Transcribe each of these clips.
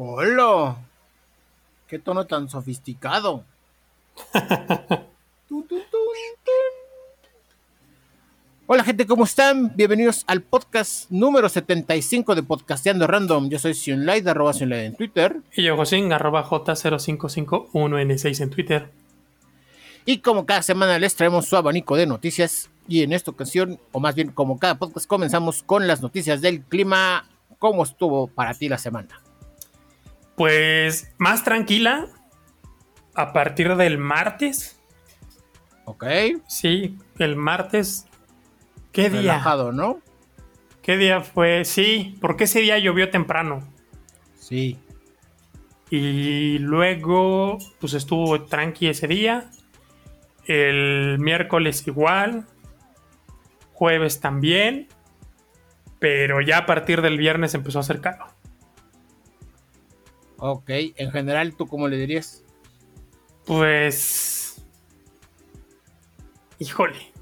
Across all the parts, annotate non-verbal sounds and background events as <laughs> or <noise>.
Hola. Qué tono tan sofisticado. <laughs> Hola gente, ¿cómo están? Bienvenidos al podcast número 75 de Podcasteando Random. Yo soy Sionlight, arroba Sionlight en Twitter. Y yo, Josín, arroba J0551N6 en Twitter. Y como cada semana les traemos su abanico de noticias. Y en esta ocasión, o más bien como cada podcast, comenzamos con las noticias del clima. ¿Cómo estuvo para ti la semana? Pues más tranquila a partir del martes. Ok. Sí, el martes. ¿Qué día? Relajado, ¿no? ¿Qué día fue? Sí, porque ese día llovió temprano. Sí. Y luego, pues estuvo tranqui ese día. El miércoles igual. Jueves también. Pero ya a partir del viernes empezó a hacer calor. Ok. En general, ¿tú cómo le dirías? Pues. Híjole.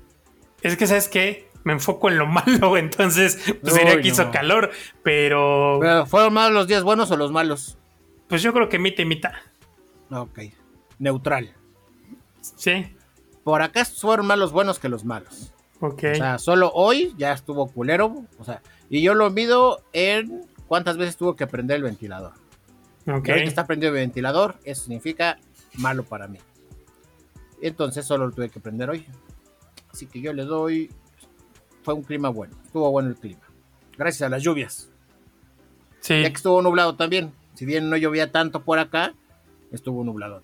Es que, ¿sabes qué? Me enfoco en lo <laughs> malo, entonces, pues Uy, diría que hizo calor, pero. Pero, ¿Fueron más los días buenos o los malos? Pues yo creo que mitad y mitad. Ok. Neutral. Sí. Por acá fueron más los buenos que los malos. Ok. O sea, solo hoy ya estuvo culero. O sea, y yo lo mido en cuántas veces tuvo que prender el ventilador. Ok. Y ahorita está prendido el ventilador, eso significa malo para mí. Entonces solo lo tuve que prender hoy. Así que yo le doy. Fue un clima bueno. Estuvo bueno el clima. Gracias a las lluvias. Sí, Ya que estuvo nublado también. Si bien no llovía tanto por acá, estuvo nublado.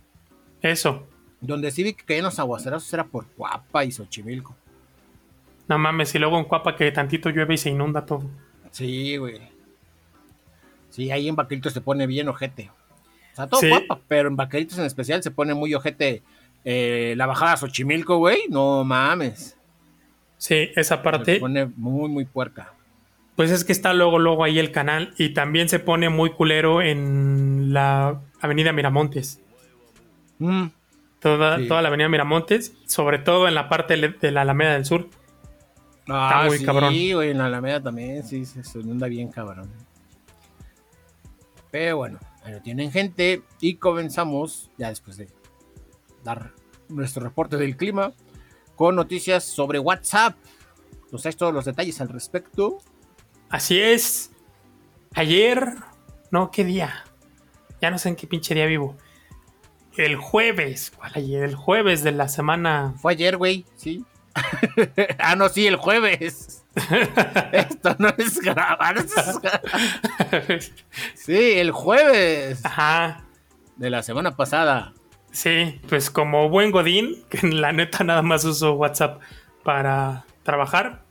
eso. Donde sí vi que caían los aguacerazos era por Cuapa y Xochimilco. No mames, y luego en Cuapa que tantito llueve y se inunda todo. Sí, güey. Sí, ahí en Vaqueritos se pone bien ojete. O sea, todo Sí. Cuapa, pero en Vaqueritos en especial se pone muy ojete eh, la bajada a Xochimilco, güey. No mames. Sí, esa Se parte. pone muy, muy puerca. Pues es que está luego, luego ahí el canal y también se pone muy culero en la Avenida Miramontes. Mm, Toda, Sí. toda la Avenida Miramontes, sobre todo en la parte de la Alameda del Sur. Ah, muy sí, cabrón. güey, en la Alameda también, sí, se, se inunda bien cabrón. Pero bueno, ahí lo tienen gente y comenzamos, ya después de dar nuestro reporte del clima, con noticias sobre WhatsApp. ¿Nos traes todos los detalles al respecto? Así es. Ayer, no, ¿qué día? Ya no sé en qué pinche día vivo. El jueves, ¿cuál ayer? El jueves de la semana. Fue ayer, güey, sí. <laughs> ah, no, sí, el jueves. Esto no es grabar. esto es grabar. <laughs> sí, el jueves Ajá. de la semana pasada. Sí, pues como buen Godín, que la neta nada más uso WhatsApp para trabajar.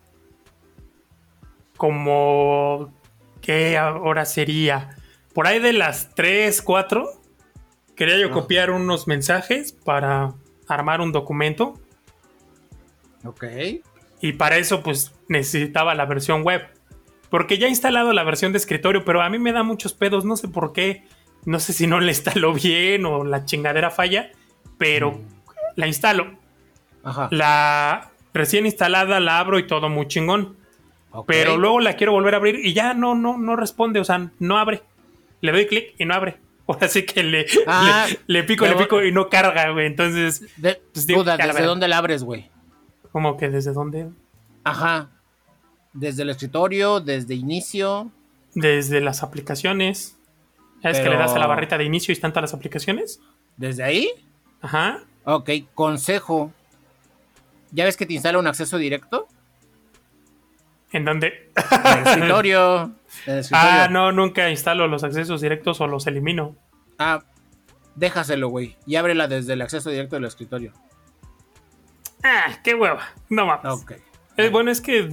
Como. ¿Qué hora sería? Por ahí de las 3, 4. Quería yo Ah. copiar unos mensajes para armar un documento. Ok. Y para eso, pues necesitaba la versión web. Porque ya he instalado la versión de escritorio, pero a mí me da muchos pedos, no sé por qué. No sé si no le instaló bien o la chingadera falla, pero la instalo. Ajá. La recién instalada la abro y todo muy chingón. Pero luego la quiero volver a abrir y ya no, no, no responde, o sea, no abre. Le doy clic y no abre. <laughs> Ahora sí que le, Ah, le, le pico, le pico y no carga, güey. Entonces, De- pues digo, duda, la ¿desde dónde la abres, güey? Como que desde dónde? Ajá. Desde el escritorio, desde inicio. Desde las aplicaciones. ¿Sabes que le das a la barrita de inicio y están todas las aplicaciones? ¿Desde ahí? Ajá. Ok, consejo. ¿Ya ves que te instala un acceso directo? ¿En dónde? En el escritorio. <laughs> En el escritorio. ah, no, nunca instalo los accesos directos o los elimino. Ah, déjaselo, güey. Y ábrela desde el acceso directo del escritorio. Ah, qué hueva. No mames. Ok. Eh, bueno, es que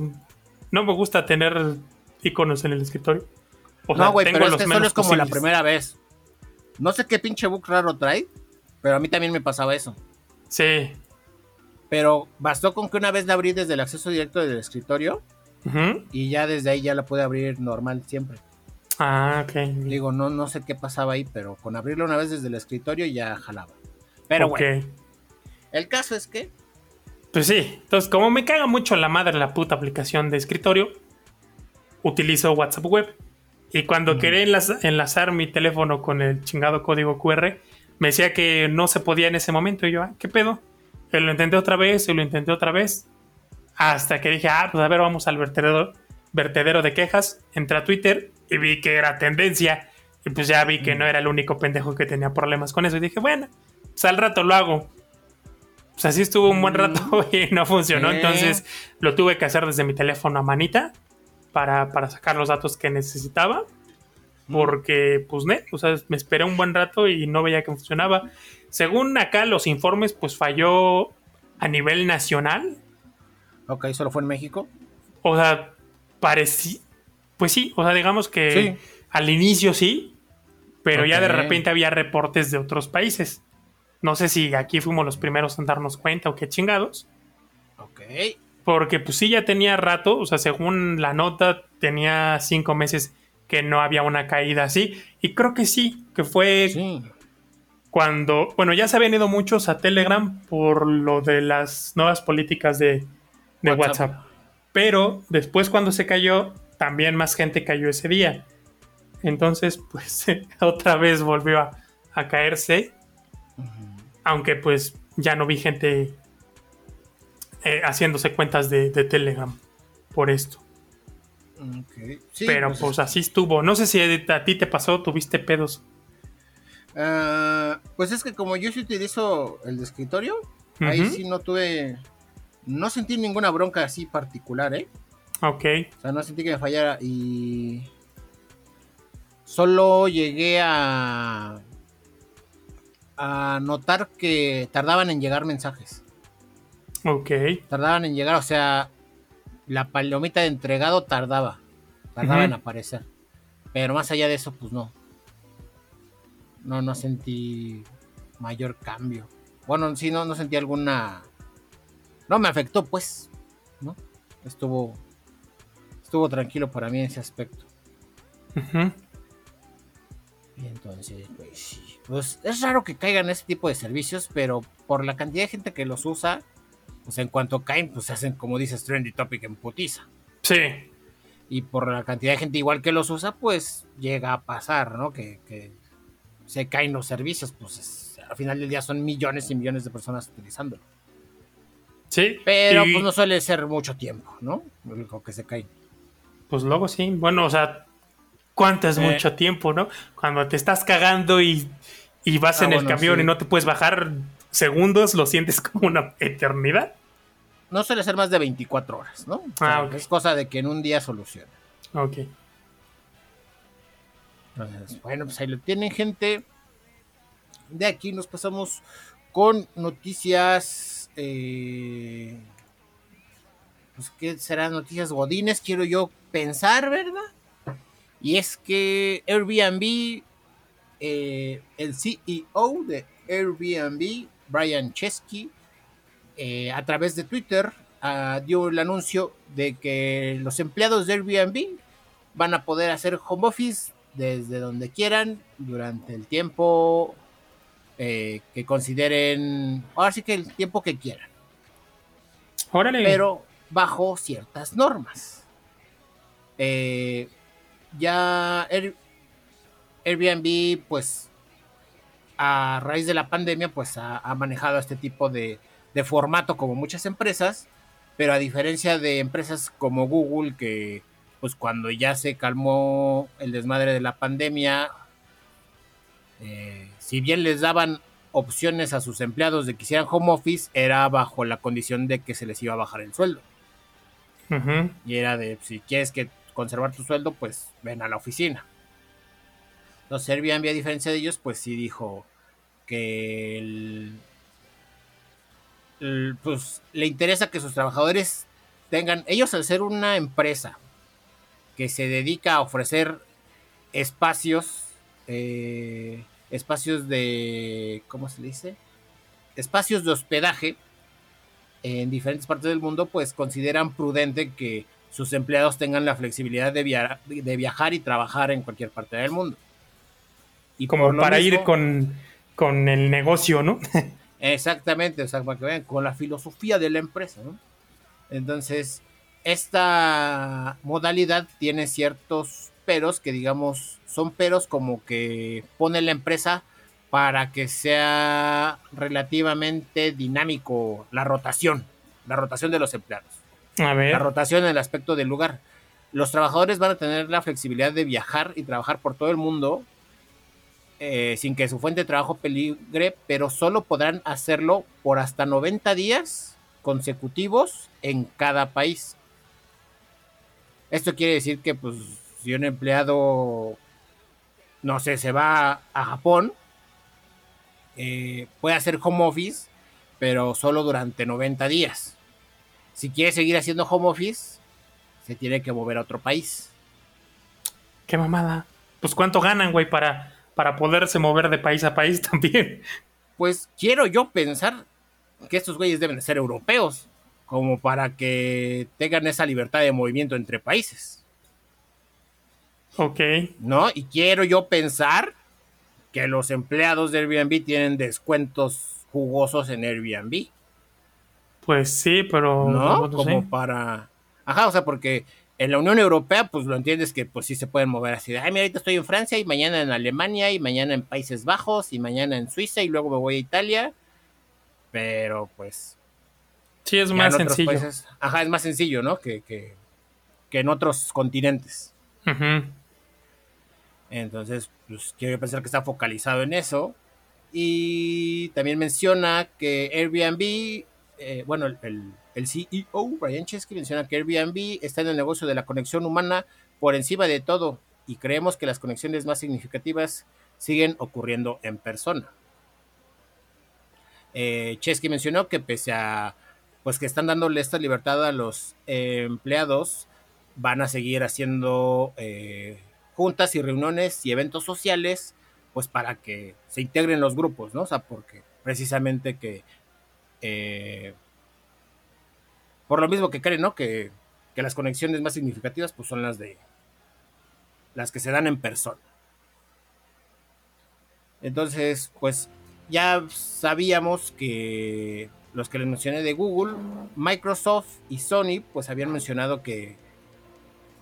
no me gusta tener iconos en el escritorio. O no, güey, pero es que solo es como la primera vez. No sé qué pinche book raro trae, pero a mí también me pasaba eso. Sí. Pero bastó con que una vez la abrí desde el acceso directo del escritorio y ya desde ahí ya la pude abrir normal siempre. Ah, ok. Digo, no, no sé qué pasaba ahí, pero con abrirlo una vez desde el escritorio ya jalaba. Pero Ok. bueno, el caso es que Pues sí. Entonces, como me caga mucho la madre la puta aplicación de escritorio, utilizo WhatsApp Web. Y cuando quería enlazar mi teléfono con el chingado código QR, me decía que no se podía en ese momento. Y yo, ah, ¿qué pedo? Y lo intenté otra vez y lo intenté otra vez. Hasta que dije, ah, pues a ver, vamos al vertedero, vertedero de quejas. Entré a Twitter y vi que era tendencia. Y pues ya vi que no era el único pendejo que tenía problemas con eso. Y dije, bueno, pues al rato lo hago. Pues así estuvo un buen rato <laughs> y no funcionó. Entonces lo tuve que hacer desde mi teléfono a manita para, sacar los datos que necesitaba. Porque, pues, ne, o sea, me esperé un buen rato y no veía que funcionaba. Según acá los informes, pues falló a nivel nacional. Ok, ¿solo fue en México? O sea, parecía. Pues sí, o sea, digamos que al inicio sí, pero ya de repente había reportes de otros países. No sé si aquí fuimos los primeros en darnos cuenta o qué chingados. Ok. Porque pues sí, ya tenía rato, o sea, según la nota, tenía cinco meses que no había una caída así. Y creo que sí, que fue cuando, bueno, ya se habían ido muchos a Telegram por lo de las nuevas políticas de, WhatsApp. Pero después cuando se cayó, también más gente cayó ese día. Entonces, <laughs> pues otra vez volvió a, caerse. Aunque pues ya no vi gente eh, haciéndose cuentas de, Telegram por esto. Pero pues, pues, así estuvo. No sé si a ti te pasó, tuviste pedos. Ah, pues es que como yo sí utilizo el de escritorio, ahí sí no tuve. No sentí ninguna bronca así particular, ¿eh? Ok. O sea, no sentí que me fallara y. Solo llegué a. a notar que tardaban en llegar mensajes. Ok. Tardaban en llegar, o sea, la palomita de entregado tardaba. Tardaba en aparecer. Pero más allá de eso, pues no. No, no sentí mayor cambio. Bueno, sí, no, no sentí alguna. No me afectó, pues. ¿No? Estuvo. Estuvo tranquilo para mí en ese aspecto. Y entonces, pues Pues es raro que caigan ese tipo de servicios, pero por la cantidad de gente que los usa, pues en cuanto caen, pues se hacen, como dices, trendy topic en putiza. Sí. Y por la cantidad de gente igual que los usa, pues llega a pasar, ¿no? Que, se caen los servicios, pues al final del día son millones y millones de personas utilizándolo. Sí. Pero pues no suele ser mucho tiempo, ¿no? Lo que se cae. Pues luego sí. Bueno, o sea, ¿cuánto es mucho tiempo, no? Cuando te estás cagando y, vas ah, en el camión y no te puedes bajar segundos, lo sientes como una eternidad no suele ser más de 24 horas, ¿no? ah, Es cosa de que en un día soluciona. Ok. bueno, pues ahí lo tienen, gente. De aquí nos pasamos con noticias. Eh, pues, ¿qué serán noticias godines? Quiero yo pensar, ¿verdad? Y es que Airbnb, eh, el CEO de Airbnb, Brian Chesky, eh, a través de Twitter ah, dio el anuncio de que los empleados de Airbnb van a poder hacer home office desde donde quieran durante el tiempo eh, que consideren, ahora sí que el tiempo que quieran. Pero bajo ciertas normas. Eh, ya Airbnb, pues, a raíz de la pandemia, pues ha manejado este tipo de, de formato como muchas empresas, pero a diferencia de empresas como Google, que pues cuando ya se calmó el desmadre de la pandemia, eh, si bien les daban opciones a sus empleados de que hicieran home office, era bajo la condición de que se les iba a bajar el sueldo. Y era de, si quieres que conservar tu sueldo, pues ven a la oficina. Entonces Airbnb, a diferencia de ellos, pues sí dijo que el, pues le interesa que sus trabajadores tengan, ellos al ser una empresa que se dedica a ofrecer espacios, eh, espacios de, ¿cómo se dice? Espacios de hospedaje en diferentes partes del mundo, pues consideran prudente que sus empleados tengan la flexibilidad de, de viajar y trabajar en cualquier parte del mundo. Y como para ir con, con el negocio, ¿no? <laughs> Exactamente, o sea, para que vean, con la filosofía de la empresa, ¿no? Entonces, esta modalidad tiene ciertos peros que digamos son peros como que pone la empresa para que sea relativamente dinámico la rotación, la rotación de los empleados. La rotación en el aspecto del lugar. Los trabajadores van a tener la flexibilidad de viajar y trabajar por todo el mundo eh, sin que su fuente de trabajo peligre, pero solo podrán hacerlo por hasta 90 días consecutivos en cada país. Esto quiere decir que, pues, si un empleado, no sé, se va a Japón, eh, puede hacer home office, pero solo durante 90 días. Si quiere seguir haciendo home office, se tiene que mover a otro país. Qué mamada. Pues cuánto ganan, güey, para, para poderse mover de país a país <laughs> también. Pues quiero yo pensar que estos güeyes deben de ser europeos, como para que tengan esa libertad de movimiento entre países. Ok. ¿No? Y quiero yo pensar que los empleados de Airbnb tienen descuentos jugosos en Airbnb. Pues sí, pero ¿No? Como sé. para... Ajá, o sea, porque en la Unión Europea, pues lo entiendes que pues sí se pueden mover así. de, Ay, mira, ahorita estoy en Francia y mañana en Alemania y mañana en Países Bajos y mañana en Suiza y luego me voy a Italia. Pero pues... Sí, es más sencillo. países- ajá, es más sencillo, ¿no? Que, que, que en otros continentes. Ujú. Entonces, pues quiero pensar que está focalizado en eso. Y también menciona que Airbnb, eh, bueno, el, CEO, Brian Chesky, menciona que Airbnb está en el negocio de la conexión humana por encima de todo y creemos que las conexiones más significativas siguen ocurriendo en persona. Eh, Chesky mencionó que pese a pues que están dándole esta libertad a los eh, empleados, van a seguir haciendo juntas y reuniones y eventos sociales, pues para que se integren los grupos, ¿no? O sea, porque precisamente que eh, por lo mismo que creen, ¿no? Que, las conexiones más significativas pues son las de las que se dan en persona. Entonces, pues ya sabíamos que los que les mencioné de Google, Microsoft y Sony, pues habían mencionado que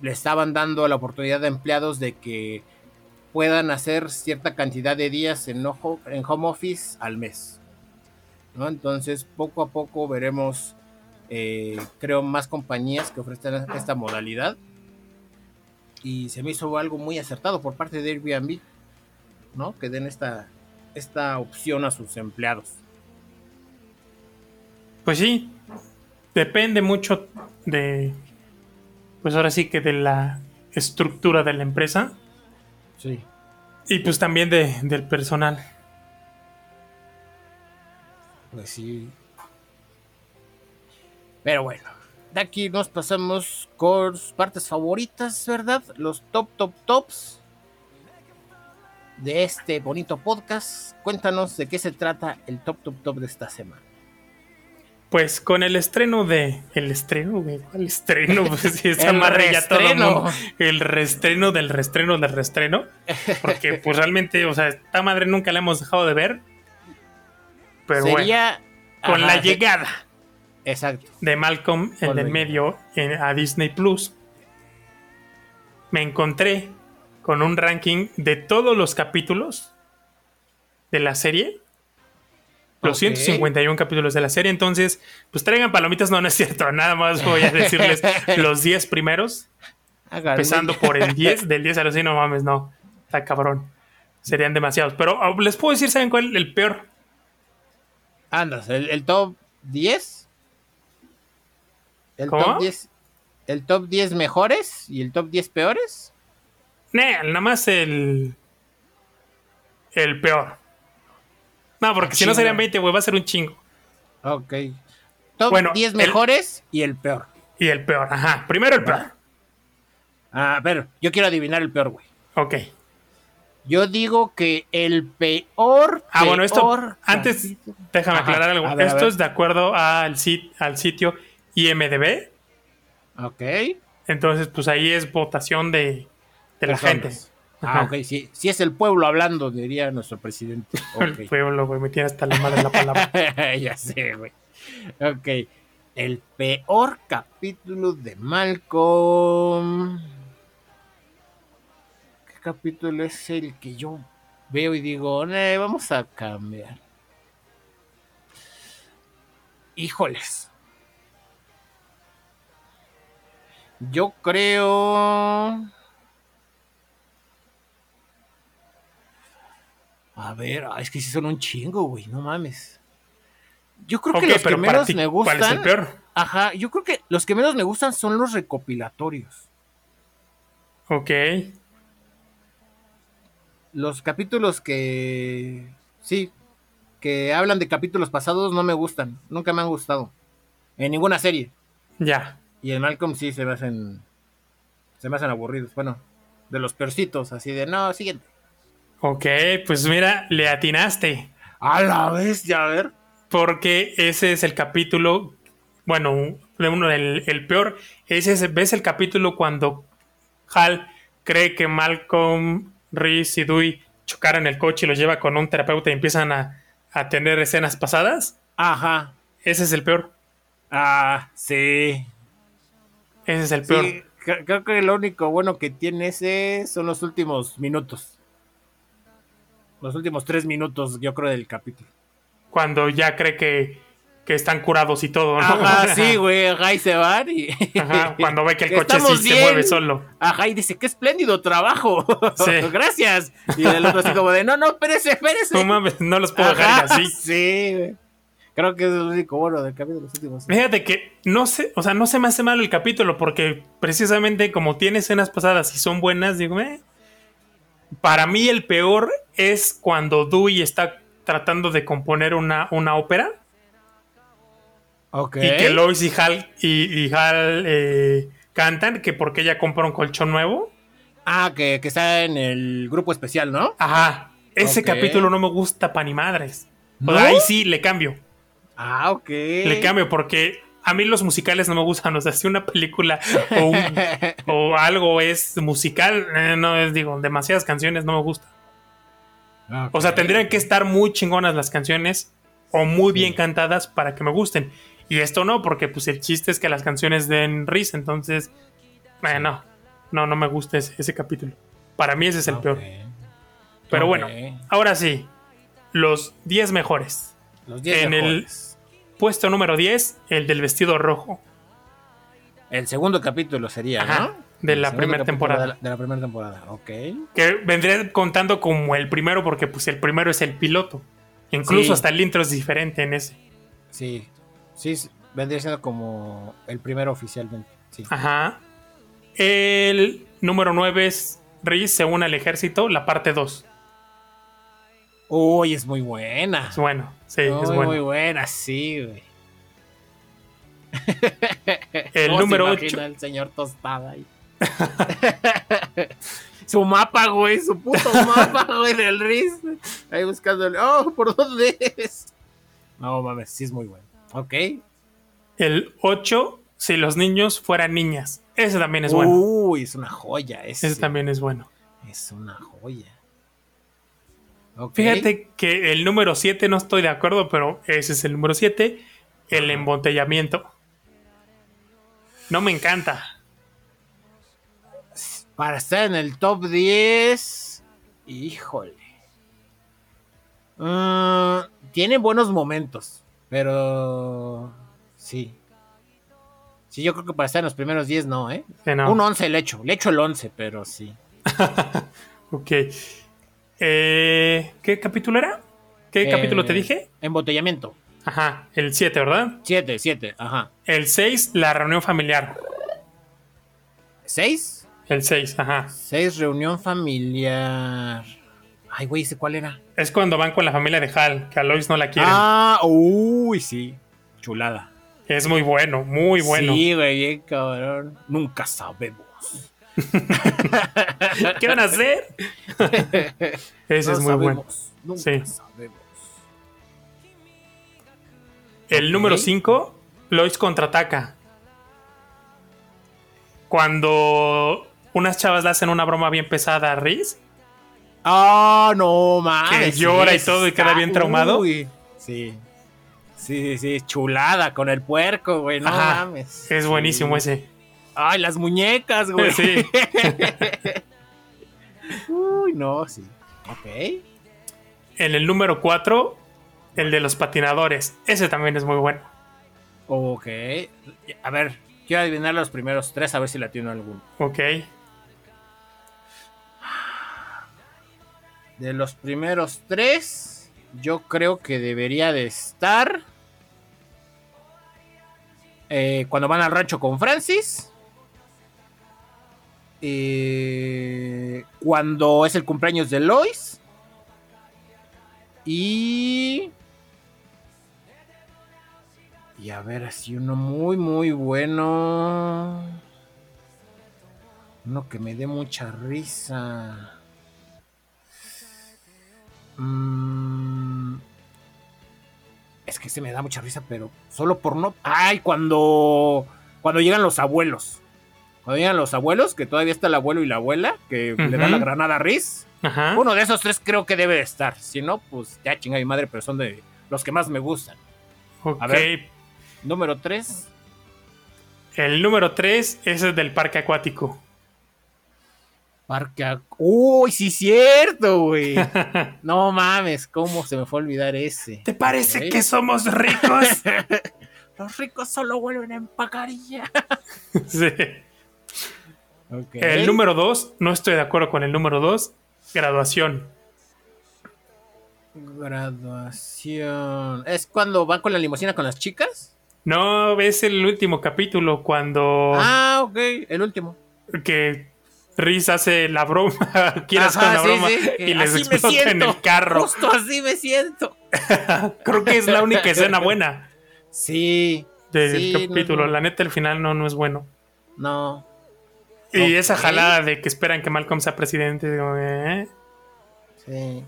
le estaban dando la oportunidad a empleados de que puedan hacer cierta cantidad de días en, en home office al mes. ¿No? Entonces, poco a poco veremos, eh, creo, más compañías que ofrecen esta modalidad. Y se me hizo algo muy acertado por parte de Airbnb, ¿no? Que den esta, esta opción a sus empleados. Pues sí, depende mucho de, pues ahora sí que de la estructura de la empresa Sí. y pues también de, del personal. Pues sí. Pero bueno, de aquí nos pasamos con sus partes favoritas, ¿verdad? Los top, top, tops de este bonito podcast. Cuéntanos de qué se trata el top, top, top de esta semana. Pues con el estreno de. El estreno, güey. ¿Cuál estreno? <laughs> Pues sí, está El amarre ya todo el reestreno. mundo. El reestreno del reestreno del reestreno. Porque, <laughs> pues realmente, o sea, esta madre nunca la hemos dejado de ver. Pero bueno, Sería. con Ajá, la llegada Exacto. de Malcolm, el Con del la medio, en- a Disney Plus, me encontré con un ranking de todos los capítulos de la serie. Los Ok. 151 capítulos de la serie. Entonces, pues traigan palomitas. No, no es cierto. <laughs> Nada más voy a decirles <laughs> los 10 primeros. Empezando por el 10. Del 10 a los 100, no mames, no. Está cabrón. Serían demasiados. Pero oh, les puedo decir, ¿saben cuál? El peor. Andas, el, el top 10. El ¿Cómo? top 10. El top 10 mejores y el top 10 peores. Nah, nada más el. El peor. No, porque Ah, si no serían chinga. 20, güey, va a ser un chingo. Ok. Top Bueno, 10 el- mejores y el peor. Y el peor, ajá. Primero el peor. A ver, yo quiero adivinar el peor, güey. Ok. Yo digo que el peor. Ah, bueno, esto. Antes, déjame Ajá, aclarar algo. ver, esto es de acuerdo al, sit- al sitio IMDB. Ok. Entonces, pues ahí es votación de, de la gente. Ah, ok. Si, si es el pueblo hablando, diría nuestro presidente. <laughs> El pueblo, güey, me tiene hasta la madre la palabra. <laughs> ya sé, güey. Ok. El peor capítulo de Malcolm. ¿Qué capítulo es el que yo veo y digo, "Eh, vamos a cambiar? Híjoles. Yo creo. A ver, ah, es que sí son un chingo, güey, no mames. Yo creo que los que menos ti, me ¿cuál es el gustan. peor? Ajá, yo creo que los que menos me gustan son los recopilatorios. Ok. Los capítulos que. Sí, que hablan de capítulos pasados no me gustan. Nunca me han gustado. En ninguna serie. Ya. Y en Malcolm sí se me hacen. Se me hacen aburridos. Bueno, de los peorcitos, así de no, siguiente. Ok, pues mira, le atinaste. A la vez, ya a ver. Porque ese es el capítulo. Bueno, del el peor. Ese es, ves el capítulo cuando Hal cree que Malcolm, Reese y Dewey chocaron el coche y los lleva con un terapeuta y empiezan a, a tener escenas pasadas. Ajá. Ese es el peor. Ah, sí. Ese es el peor. Sí, creo que lo único bueno que tiene ese son los últimos minutos. Los últimos tres minutos, yo creo, del capítulo. Cuando ya cree que, que están curados y todo, ¿no? Ajá, <laughs> sí, güey, ajá, y se van y... Ajá, <laughs> cuando ve que el coche sí se mueve solo. Ajá, y dice, qué espléndido trabajo. <laughs> Sí. Gracias. Y el otro así como de, no, no, espérese, espérese. No mames, no los puedo Ajá, dejar así. Sí, güey. Creo que es lo único bueno del capítulo de los últimos. Fíjate que no sé, o sea, no se me hace mal el capítulo porque precisamente como tiene escenas pasadas y son buenas, digo, eh. Para mí el peor es cuando Dewey está tratando de componer una, una ópera Ok. y que Lois y Hal, y, y Hal eh, cantan que porque ella compra un colchón nuevo. Ah, que, que está en el grupo especial, ¿no? Ajá, ese capítulo no me gusta pa' ni madres. O ¿No? sea, ahí sí le cambio. Ah, ok. Le cambio porque a mí los musicales no me gustan. <laughs> O sea, si una película o, un- <laughs> o algo es musical, eh, no es, digo, demasiadas canciones no me gusta. O sea, tendrían que estar muy chingonas las canciones o muy bien cantadas para que me gusten. Y esto no, porque pues el chiste es que las canciones den risa. Entonces, eh, no, no, me gusta ese, ese capítulo. Para mí ese es el Ok. peor. Pero bueno, ahora sí, los 10 mejores. Los 10 en el-. Puesto número 10, el del vestido rojo. El segundo capítulo sería, Ajá, ¿no? de El la primera temporada. De la, de la primera temporada, ok. Que vendría contando como el primero, porque pues el primero es el piloto. Incluso Sí. hasta el intro es diferente en ese. Sí, sí, vendría siendo como el primero oficialmente. Sí. Ajá. El número 9 es Reese se une al ejército, la parte 2. Uy, es muy buena. Es bueno, sí, Muy, es bueno. muy buena, sí, güey. <laughs> El ¿Cómo se número imagina 8. el señor Tostada ahí. <laughs> su mapa, güey, su puto <laughs> mapa, güey, del Riz. Ahí buscándole. Oh, ¿por dónde es? No mames, sí es muy bueno. Ok. El 8, si los niños fueran niñas. Ese también es bueno. Uy, es una joya. Ese, Ese también es bueno. Es una joya. Fíjate que el número 7 no estoy de acuerdo, pero ese es el número 7. El embotellamiento. No me encanta. Para estar en el top 10. Híjole. Mm, tiene buenos momentos. Pero. Sí. Sí, yo creo que para estar en los primeros 10 no, ¿eh? Sí, no. Un 11 le echo. Le echo el 11, pero sí. <laughs> Ok. Eh, ¿Qué capítulo era? ¿Qué Eh, capítulo te dije? Embotellamiento. Ajá, el 7, ¿verdad? 7, 7, ajá. El 6, la reunión familiar. 6. El 6, ajá. 6, reunión familiar. Ay, güey, ¿ese cuál era? Es cuando van con la familia de Hal, que a Lois no la quieren. Ah, uy, sí. Chulada. Es muy bueno, muy bueno. Sí, güey, bien cabrón. Nunca sabemos. <laughs> ¿Qué van a hacer? <laughs> Ese No es muy bueno. sabemos, Nunca Sí. sabemos. El número 5, Lois contraataca. Cuando unas chavas le hacen una broma bien pesada a Reese. Ah, no mames. Que llora y todo y queda bien traumado. Uy, sí. Sí, sí, chulada con el puerco, güey, no Ajá, mames. Es buenísimo ese. Ay, las muñecas, güey. Sí. <laughs> Uy, no, sí. Ok. En el número 4, el de los patinadores. Ese también es muy bueno. Ok. A ver, quiero adivinar los primeros tres a ver si la tiene alguno. Ok. De los primeros tres, yo creo que debería de estar. eh, cuando van al rancho con Francis. Eh, cuando es el cumpleaños de Lois. Y. Y a ver, así uno muy, muy bueno. Uno que me dé mucha risa. Mm, es que se me da mucha risa, pero solo por no. Ay, cuando. Cuando llegan los abuelos. Cuando llegan los abuelos, que todavía está el abuelo y la abuela, que le da la granada a Riz. Ajá. Uno de esos tres creo que debe de estar. Si no, pues ya chinga mi madre, pero son de los que más me gustan. Ok. a ver. Número tres. El número 3 es el del parque acuático. Ac- Uy, sí, cierto, güey. <laughs> no mames, ¿cómo se me fue a olvidar ese? ¿Te parece que somos ricos? <laughs> Los ricos solo vuelven a empacar y ya. <laughs> sí. El número 2, no estoy de acuerdo con el número 2. Graduación. Graduación. ¿Es cuando van con la limusina con las chicas? No, ves el último capítulo cuando Ah, ok, el último. que Riz hace la broma, <laughs> quiere hacer sí, broma sí, y les así me explota en el carro. Justo así me siento. <laughs> Creo que es la única escena buena Sí. del sí, capítulo. no. La neta, el final no, no es bueno. No. Y esa jalada de que esperan que Malcolm sea presidente. digo, ¿eh? Sí.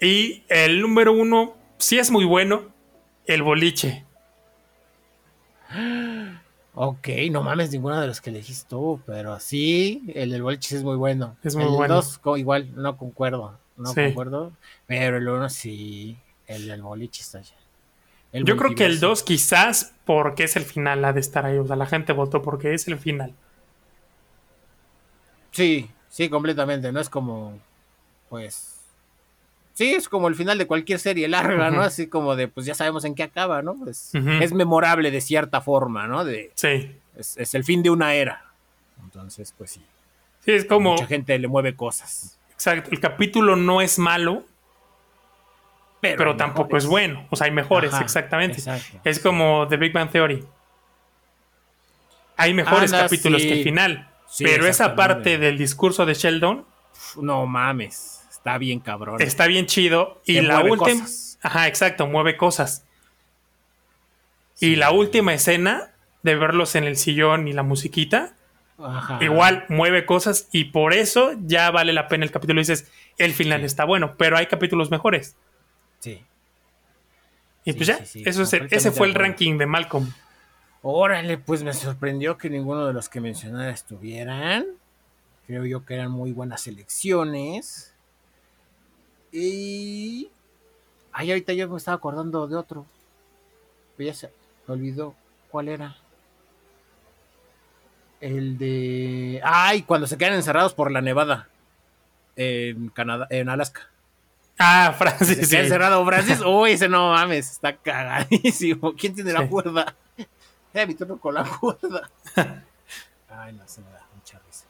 Y el número uno, sí es muy bueno, el boliche. <gasps> <gasps> Ok, no mames ninguno de los que elegiste tú, pero sí, el del boliche es muy bueno. Es muy el bueno. dos, igual, no concuerdo. No Sí. concuerdo. Pero el uno sí, el del boliche está allá. El Yo creo que el multiverso. 2 quizás porque es el final ha de estar ahí. O sea, la gente votó porque es el final. Sí, sí, completamente. No es como, pues. Sí, es como el final de cualquier serie larga, ¿no? Así como de, pues ya sabemos en qué acaba, ¿no? Pues, Ujú. Es memorable de cierta forma, ¿no? De, Sí. es, es el fin de una era. Entonces, pues sí. Sí, es como. Mucha gente le mueve cosas. Exacto. El capítulo no es malo, Pero, tampoco mejores. es bueno. O sea, hay mejores, Ajá, exactamente. exacto. Es como The Big Bang Theory. Hay mejores Anda, capítulos sí. que el final. Sí, pero esa parte del discurso de Sheldon No mames. Está bien cabrón. está bien chido. Y la última. Ajá, exacto, mueve cosas. Sí. Y la última escena de verlos en el sillón y la musiquita, Ajá. igual mueve cosas y por eso ya vale la pena el capítulo. Dices, el final Sí. está bueno, pero hay capítulos mejores. Sí. Y Sí, pues ya, eso es el- ese fue el ranking de Malcolm. Órale, pues me sorprendió que ninguno de los que mencionara estuvieran. Creo yo que eran muy buenas elecciones. Y. Ay, ahorita yo me estaba acordando de otro. Pero ya se me olvidó cuál era. El de. Ay, cuando se quedan encerrados por la nevada. En Canadá, en Alaska. Ah, Francis, Se sí. encerrado Francis. Uy, ese no mames, está cagadísimo. ¿Quién tiene la cuerda? <laughs> Era mi turno con la cuerda. <laughs> Ay, no, se me da mucha risa.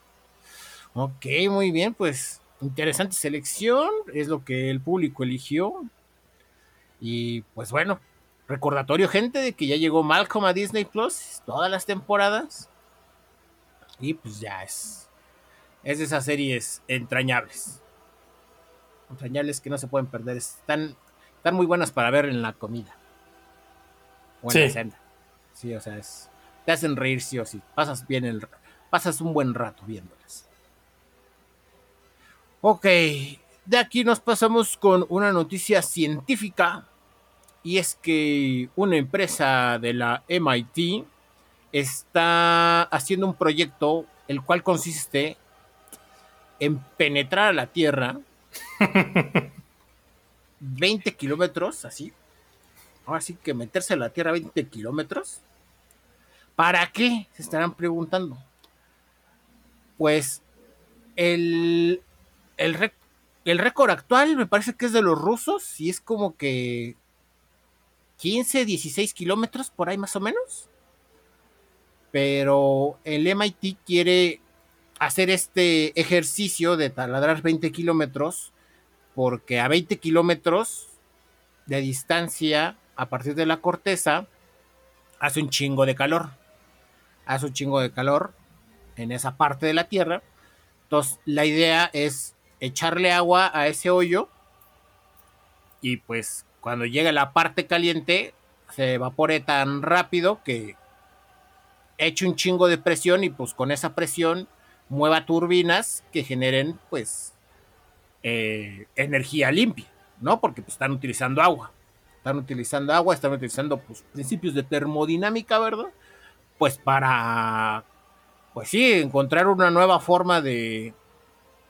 Ok, muy bien, pues interesante selección. Es lo que el público eligió. Y pues bueno, recordatorio, gente, de que ya llegó Malcolm a Disney Plus todas las temporadas. Y pues ya es. Es de esas series entrañables. Entrañables que no se pueden perder. Están, están muy buenas para ver en la comida. O en la Sí. cena. Sí, o sea, es, te hacen reír sí o sí. Pasas bien el pasas un buen rato viéndolas. Ok, de aquí nos pasamos con una noticia científica y es que una empresa de la MIT está haciendo un proyecto el cual consiste en penetrar a la Tierra <laughs> 20 kilómetros así ahora sí que meterse a la Tierra 20 kilómetros. ¿Para qué? Se estarán preguntando. Pues el, el, el récord actual me parece que es de los rusos y es como que 15, 16 kilómetros por ahí más o menos. Pero el MIT quiere hacer este ejercicio de taladrar 20 kilómetros porque a 20 kilómetros de distancia a partir de la corteza hace un chingo de calor. Hace un chingo de calor en esa parte de la Tierra. Entonces la idea es echarle agua a ese hoyo y pues cuando llega la parte caliente se evapore tan rápido que eche un chingo de presión y pues con esa presión mueva turbinas que generen pues eh, energía limpia, ¿no? Porque pues, están utilizando agua. Están utilizando agua, están utilizando pues, principios de termodinámica, ¿verdad? Pues para, pues sí, encontrar una nueva forma de,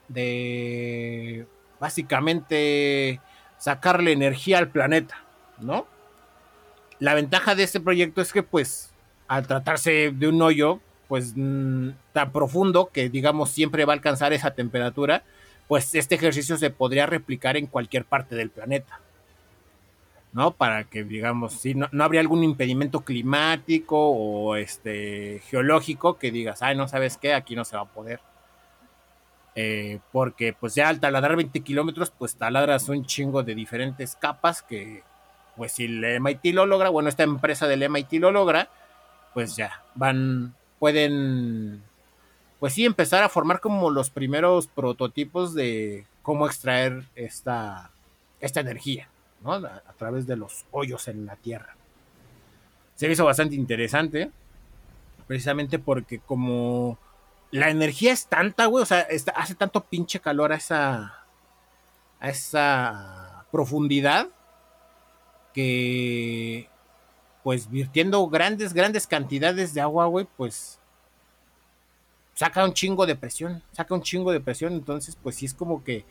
de básicamente sacarle energía al planeta, ¿no? La ventaja de este proyecto es que, pues, al tratarse de un hoyo, pues, mm, tan profundo que, digamos, siempre va a alcanzar esa temperatura, pues este ejercicio se podría replicar en cualquier parte del planeta. ¿No? Para que, digamos, si no, habría algún impedimento climático o este geológico que digas, ay, no sabes qué, aquí no se va a poder. Eh, porque pues ya al taladrar 20 kilómetros, pues taladras un chingo de diferentes capas que, pues si el MIT lo logra, bueno, esta empresa del MIT lo logra, pues ya van, pueden pues sí, empezar a formar como los primeros prototipos de cómo extraer esta, esta energía, ¿no? A, través de los hoyos en la Tierra. Se hizo bastante interesante, precisamente porque como la energía es tanta, güey, o sea, hace tanto pinche calor a esa, a esa profundidad que, pues, virtiendo grandes, grandes cantidades de agua, güey, pues saca un chingo de presión, saca un chingo de presión, entonces pues sí es como que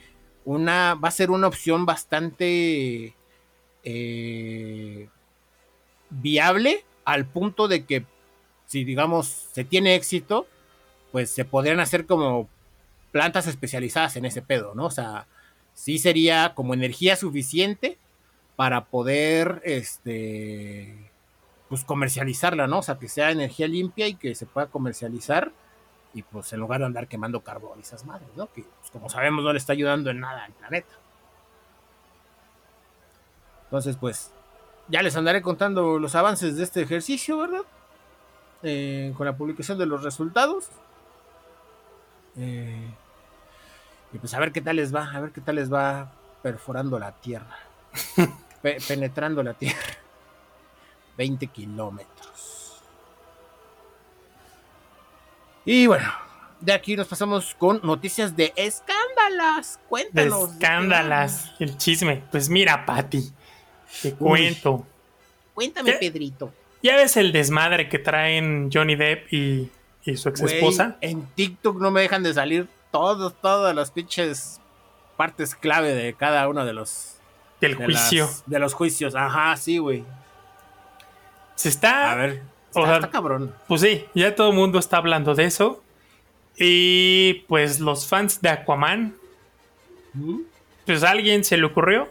una, va a ser una opción bastante eh, viable al punto de que si digamos se tiene éxito, pues se podrían hacer como plantas especializadas en ese pedo, ¿no? O sea, sí sería como energía suficiente para poder, este, pues comercializarla, ¿no? O sea, que sea energía limpia y que se pueda comercializar y pues en lugar de andar quemando carbón y esas madres, ¿no? Que pues, como sabemos no le está ayudando en nada al planeta. Entonces pues ya les andaré contando los avances de este ejercicio, ¿verdad? Eh, con la publicación de los resultados. Eh, y pues a ver qué tal les va, a ver qué tal les va perforando la Tierra. <laughs> penetrando la Tierra. <laughs> 20 kilómetros. Y bueno, de aquí nos pasamos con noticias de escándalas. Cuéntanos. Escándalas, el chisme. Pues mira, Pati, te cuento. Cuéntame, Pedrito. ¿Ya ves el desmadre que traen Johnny Depp y, su ex esposa? En TikTok no me dejan de salir todos, todas las pinches partes clave de cada uno de los. Del juicio. de los juicios. Ajá, sí, güey. Se está. A ver está, cabrón. Pues sí, ya todo el mundo está hablando de eso. Y pues los fans de Aquaman, ¿Mm? pues a alguien se le ocurrió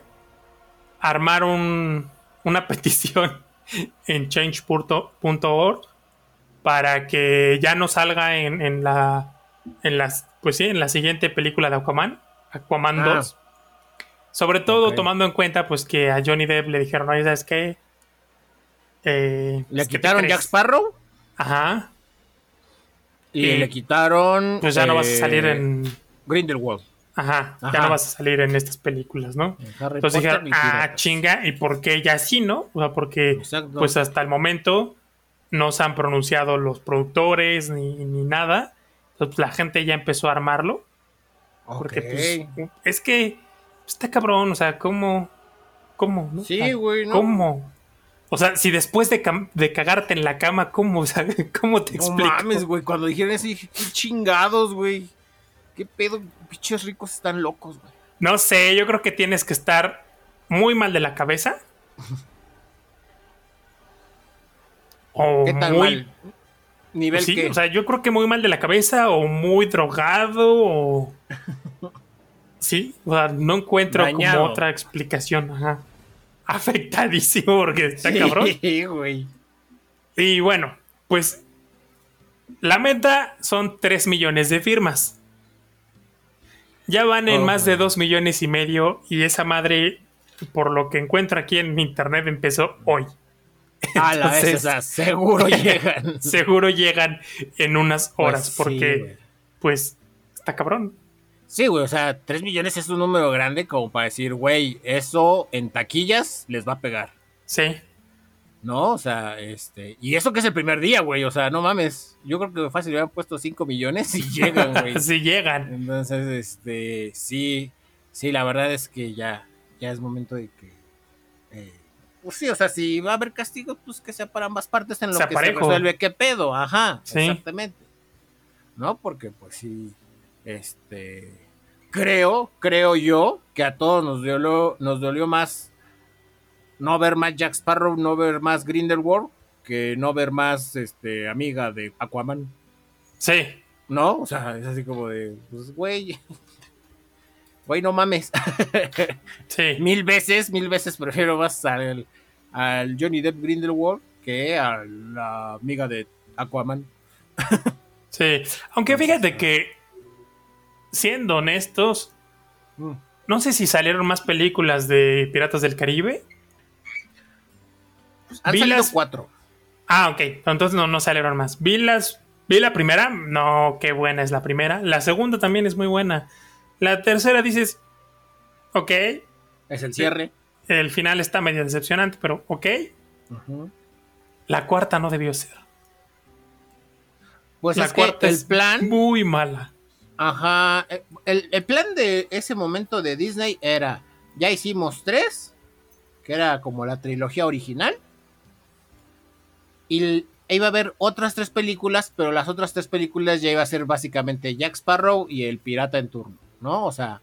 armar una <laughs> petición en change.org para que ya no salga en, la en las pues sí, en la siguiente película de Aquaman, Aquaman 2. Ah. Sobre todo tomando en cuenta pues que a Johnny Depp le dijeron, oye, ¿sabes qué? Eh, ¿Le quitaron Jack Sparrow? Ajá. Y, le quitaron. Pues ya no vas a salir eh, en. Grindelwald. Ajá, ya no vas a salir en estas películas, ¿no? Entonces dijeron, ah, chinga, ¿y por qué ya sí, no? O sea, porque pues hasta el momento no se han pronunciado los productores ni, nada. Entonces la gente ya empezó a armarlo. Porque pues es que está cabrón, o sea, ¿cómo? ¿Cómo? Sí, güey, ¿no? ¿Cómo? O sea, si después de, cagarte en la cama, ¿cómo, <laughs> ¿cómo te explico? No mames, güey. Cuando dijeron eso, dije, qué chingados, güey. ¿Qué pedo? Pichos ricos están locos, güey. No sé, yo creo que tienes que estar muy mal de la cabeza <laughs> O ¿Qué tan muy mal? Nivel sí, que. o sea, yo creo que muy mal de la cabeza o muy drogado o... Sí, o sea, no encuentro Dañado. como otra explicación. Ajá. Afectadísimo porque está Sí, cabrón. güey. Y bueno, pues la meta son 3 millones de firmas. Ya van en Oh, más de man. 2 millones y medio y esa madre, por lo que encuentro aquí en internet, empezó hoy. <laughs> A la vez, o sea, seguro llegan. <laughs> Seguro llegan en unas horas Pues sí, porque, pues, está cabrón. Sí, güey, o sea, 3 millones es un número grande como para decir, güey, eso en taquillas les va a pegar, Sí, ¿no? O sea, este. Y eso que es el primer día, güey, o sea, no mames. Yo creo que fácil le habían puesto 5 millones y <laughs> llegan, güey. sí llegan. Entonces, este, sí, sí, la verdad es que ya, ya es momento de que, eh, pues sí, o sea, si va a haber castigo, pues que sea para ambas partes en lo que se resuelve qué pedo, ajá, Sí. exactamente, ¿no? Porque, pues sí, este, creo, creo yo que a todos nos dolió, nos dolió más no ver más Jack Sparrow, no ver más Grindelwald, que no ver más, este, amiga de Aquaman. Sí, ¿No? O sea, es así como de, pues, güey. <laughs> Güey, no mames. <laughs> sí. mil veces, mil veces prefiero más al, al Johnny Depp Grindelwald que a la amiga de Aquaman. Sí. Aunque fíjate que, siendo honestos, Mm. no sé si salieron más películas de Piratas del Caribe. Han Vi salido las- cuatro. Ah, ok. Entonces no, no salieron más. Vi las. Vi la primera. No, qué buena es la primera. La segunda también es muy buena. La tercera dices. Ok. Es el cierre. El final está medio decepcionante, pero ok. La cuarta no debió ser. Pues la es que cuarta el es plan. muy mala. Ajá. eh, El, el plan de ese momento de Disney era: ya hicimos tres, que era como la trilogía original. Y l- iba a haber otras tres películas, pero las otras tres películas ya iba a ser básicamente Jack Sparrow y el pirata en turno, ¿no? O sea,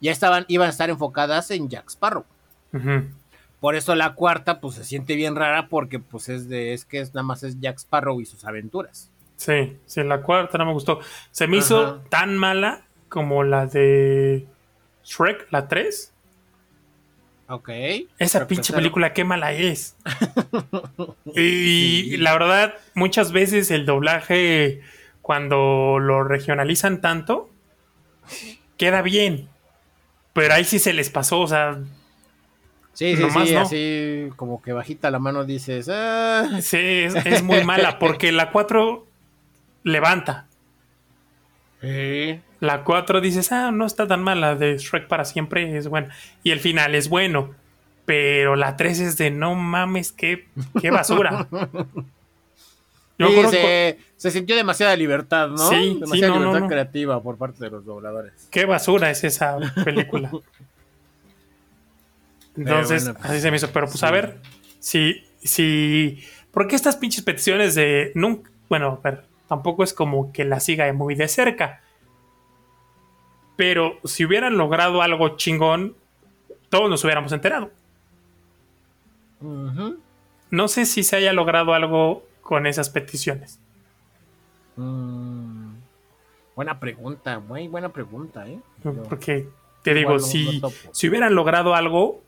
ya estaban, iban a estar enfocadas en Jack Sparrow. Por eso la cuarta, pues se siente bien rara, porque pues es de, es que es nada más es Jack Sparrow y sus aventuras. Sí, sí, la cuarta no me gustó. Se me hizo tan mala como la de Shrek, la 3. Ok. Esa pinche película, qué mala es. <laughs> y la verdad, muchas veces el doblaje, cuando lo regionalizan tanto, queda bien. Pero ahí sí se les pasó, o sea, Sí, sí, Nomás sí, no. así como que bajita la mano dices, ah, sí, es, es muy mala, porque la 4 levanta. sí. La 4 dices, ah, no está tan mala, de Shrek para siempre es buena. Y el final es bueno. Pero la 3 es de no mames, qué, qué basura. <laughs> Yo Sí, se, se sintió demasiada libertad, ¿no? Sí, demasiada no, libertad no. creativa por parte de los dobladores. qué basura es esa película. <laughs> Entonces, bueno, pues, así se me hizo. Pero pues a ver, si, si. ¿Por qué estas pinches peticiones de. Nunca, bueno, a ver, tampoco es como que la siga muy de cerca. Pero si hubieran logrado algo chingón, todos nos hubiéramos enterado. No sé si se haya logrado algo con esas peticiones. Mm. Buena pregunta, muy buena pregunta, ¿eh? Yo- Porque te digo, si, si hubieran logrado algo,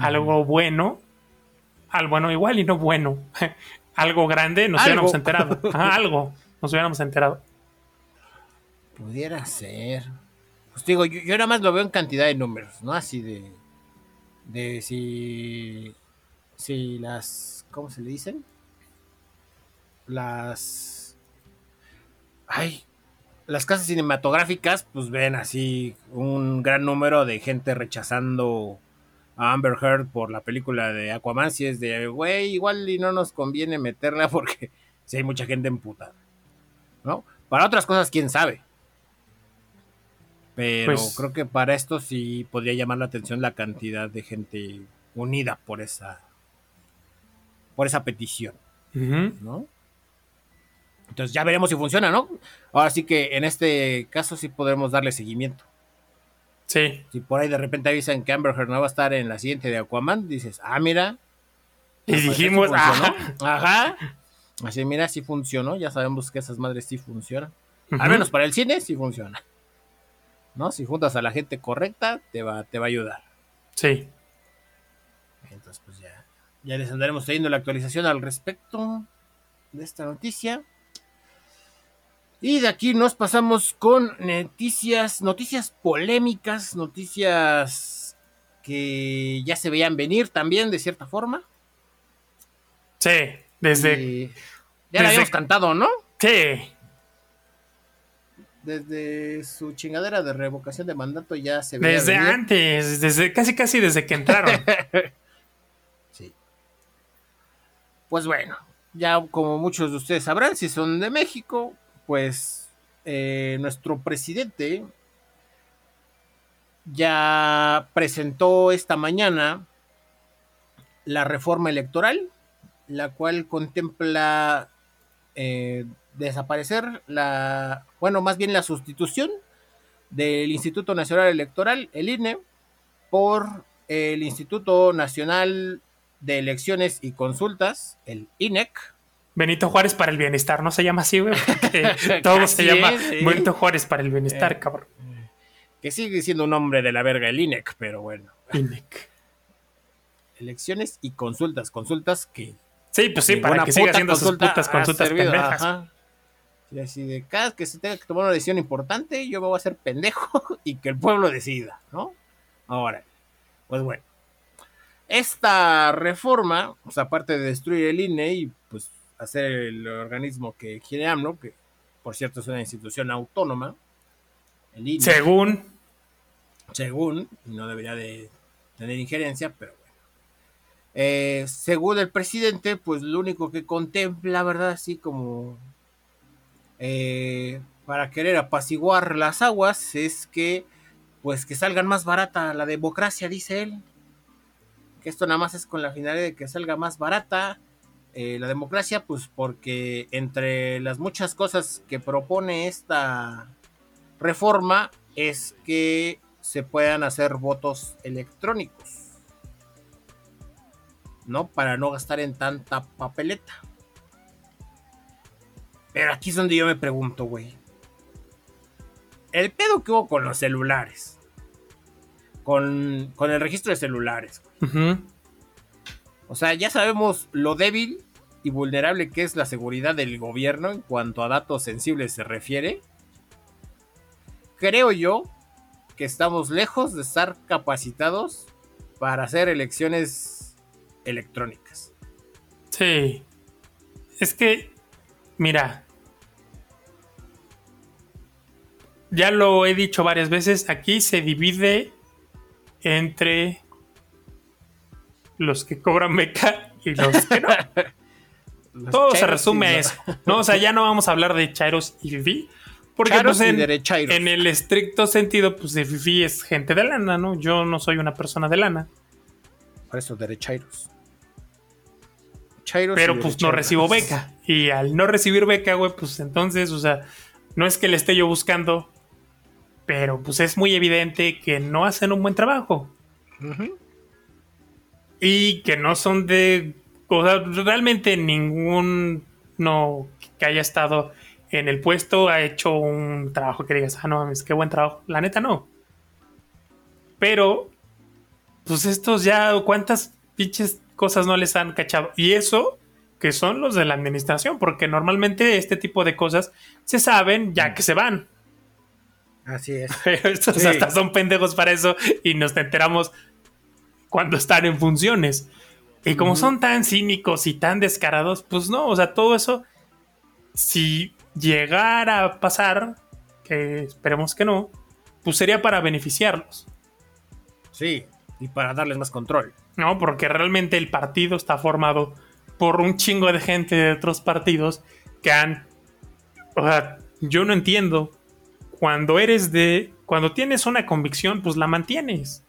algo bueno, al bueno igual y no bueno, <laughs> algo grande, nos Algo. hubiéramos enterado. <laughs> Ajá, algo, nos hubiéramos enterado. Pudiera ser. Pues digo, yo, yo nada más lo veo en cantidad de números, ¿no? Así de. De si. Si las. ¿Cómo se le dicen? Las. Ay. Las casas cinematográficas, pues ven así un gran número de gente rechazando a Amber Heard por la película de Aquaman. Si es de, güey, igual y no nos conviene meterla <laughs> porque si hay mucha gente emputada. ¿No? Para otras cosas, quién sabe. Pero Pues- creo que para esto sí podría llamar la atención la cantidad de gente unida por esa por esa petición. ¿no? Entonces ya veremos si funciona, ¿no? Ahora sí que en este caso sí podremos darle seguimiento. Sí, Si por ahí de repente avisan que Amber Heard no va a estar en la siguiente de Aquaman, dices, ah, mira. y sí dijimos, ah, Ajá. Así, mira, sí funcionó. Ya sabemos que esas madres sí funcionan. Al menos para el cine sí funciona. ¿No? Si juntas a la gente correcta, te va, te va a ayudar. Sí. Entonces, pues ya, ya les andaremos trayendo la actualización al respecto de esta noticia. Y de aquí nos pasamos con noticias, noticias polémicas, noticias que ya se veían venir también de cierta forma. Sí. Desde. Y ya la desde- habíamos cantado, ¿no? Sí. Desde su chingadera de revocación de mandato ya se veía Desde venir. antes. Desde casi casi desde que entraron. <laughs> Sí. Pues bueno, ya como muchos de ustedes sabrán, si son de México, pues eh, nuestro presidente ya presentó esta mañana la reforma electoral, la cual contempla eh, desaparecer la, bueno, más bien la sustitución del Instituto Nacional Electoral, el INE, por el Instituto Nacional de Elecciones y Consultas, el INEC. Benito Juárez para el bienestar. No se llama así, güey. porque <laughs> todo se llama es, sí. Benito Juárez para el bienestar, Eh. cabrón. que sigue siendo un nombre de la verga el INEC, pero bueno. INEC. Elecciones y consultas, consultas que Sí, pues sí, para que siga haciendo sus putas consultas servido, pendejas. ajá. Y así de cada que se tenga que tomar una decisión importante, yo me voy a hacer pendejo <laughs> y que el pueblo decida, ¿no? Ahora, pues bueno. Esta reforma, sea, aparte de destruir el INE y hacer el organismo que quiere AMLO, que por cierto es una institución autónoma, el INE, Según. según, y no debería de tener injerencia, pero bueno. Eh, según el presidente, pues lo único que contempla, ¿verdad? Así como eh, para querer apaciguar las aguas es que pues que salgan más barata la democracia, dice él. Que esto nada más es con la finalidad de que salga más barata eh, la democracia, pues porque entre las muchas cosas que propone esta reforma es que se puedan hacer votos electrónicos. ¿No? Para no gastar en tanta papeleta. Pero aquí es donde yo me pregunto, güey. El pedo que hubo con los celulares. Con, con el registro de celulares. O sea, ya sabemos lo débil y vulnerable que es la seguridad del gobierno en cuanto a datos sensibles se refiere. Creo yo que estamos lejos de estar capacitados para hacer elecciones electrónicas. Sí. Es que, mira. Ya lo he dicho varias veces, aquí se divide entre los que cobran beca y los que no. <laughs> Los Todo se resume a eso. No, o sea, ya no vamos a hablar de chairos y fifi. Porque pues, en, en el estricto sentido, pues de fifi es gente de lana, ¿no? Yo no soy una persona de lana. Por eso, derechairos. Chairos Pero pues no recibo beca. Y al no recibir beca, güey, pues entonces, o sea, no es que le esté yo buscando, pero pues es muy evidente que no hacen un buen trabajo. Ujú. Y que no son de. O sea, realmente ningún no que haya estado en el puesto ha hecho un trabajo que digas, ah, no mames, qué buen trabajo. La neta no. Pero, pues estos ya, ¿cuántas pinches cosas no les han cachado? Y eso que son los de la administración, porque normalmente este tipo de cosas se saben ya que se van. Así es. Pero <laughs> estos Sí. hasta son pendejos para eso y nos enteramos cuando están en funciones. Y como son tan cínicos y tan descarados, pues no, o sea, todo eso, si llegara a pasar, que esperemos que no, pues sería para beneficiarlos, Sí, y para darles más control. ¿no? Porque realmente el partido está formado por un chingo de gente de otros partidos que han... O sea, yo no entiendo. Cuando eres de... Cuando tienes una convicción, pues la mantienes.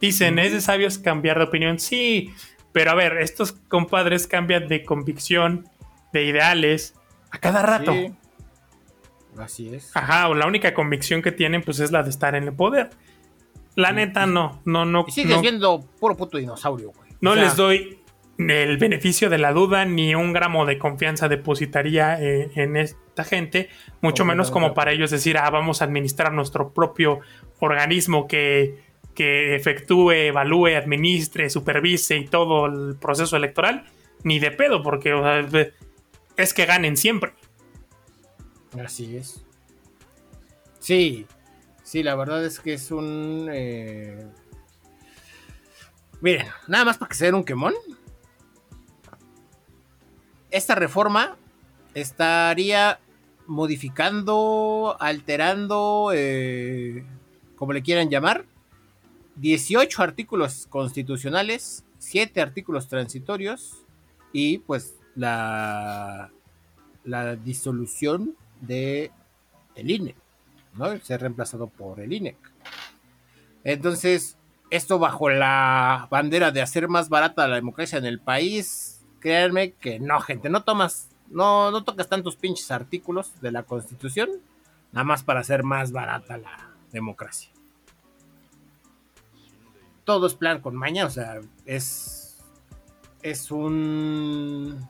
Dicen, es de sabios cambiar de opinión. Sí, pero a ver, estos compadres cambian de convicción, de ideales, a cada rato. Sí. Así es. Ajá, o la única convicción que tienen, pues es la de estar en el poder. La neta, no, no, no. Y sigues no, viendo puro puto dinosaurio, güey. no O sea, les doy el beneficio de la duda ni un gramo de confianza depositaría eh, en esta gente, mucho menos como para ellos decir, ah, vamos a administrar nuestro propio organismo que, que efectúe, evalúe, administre, supervise y todo el proceso electoral, ni de pedo, porque es que ganen siempre. Así es. Sí, sí, la verdad es que es un... Eh, miren, nada más para que se den un quemón esta reforma estaría modificando, alterando, eh, como le quieran llamar, 18 artículos constitucionales, 7 artículos transitorios y pues la, la disolución de el INE, ¿no? Ser reemplazado por el INEC. Entonces, esto bajo la bandera de hacer más barata la democracia en el país, créanme que no, gente, no tomas, no, no tocas tantos pinches artículos de la Constitución, nada más para hacer más barata la democracia. Todo es plan con maña, o sea, es, es un...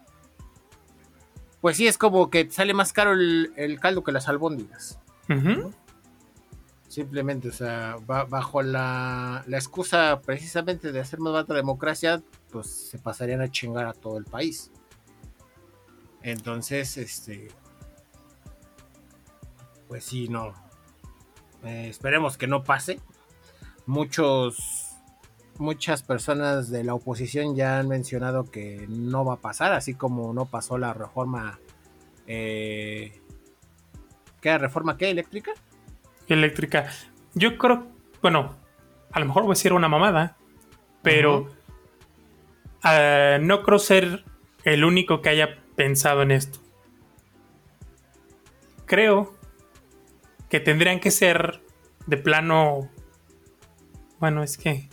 Pues sí, es como que sale más caro el, caldo que las albóndigas. Simplemente, o sea, bajo la, la, excusa precisamente de hacer más barata la democracia, pues se pasarían a chingar a todo el país. Entonces, este, pues sí, no. Eh, esperemos que no pase. Muchos, muchas personas de la oposición ya han mencionado que no va a pasar, así como no pasó la reforma. Eh, ¿Qué reforma qué? ¿Eléctrica? Eléctrica. Yo creo, bueno, a lo mejor voy a decir una mamada, pero Ah, no creo ser el único que haya pensado en esto. Creo que tendrían que ser de plano. Bueno, es que.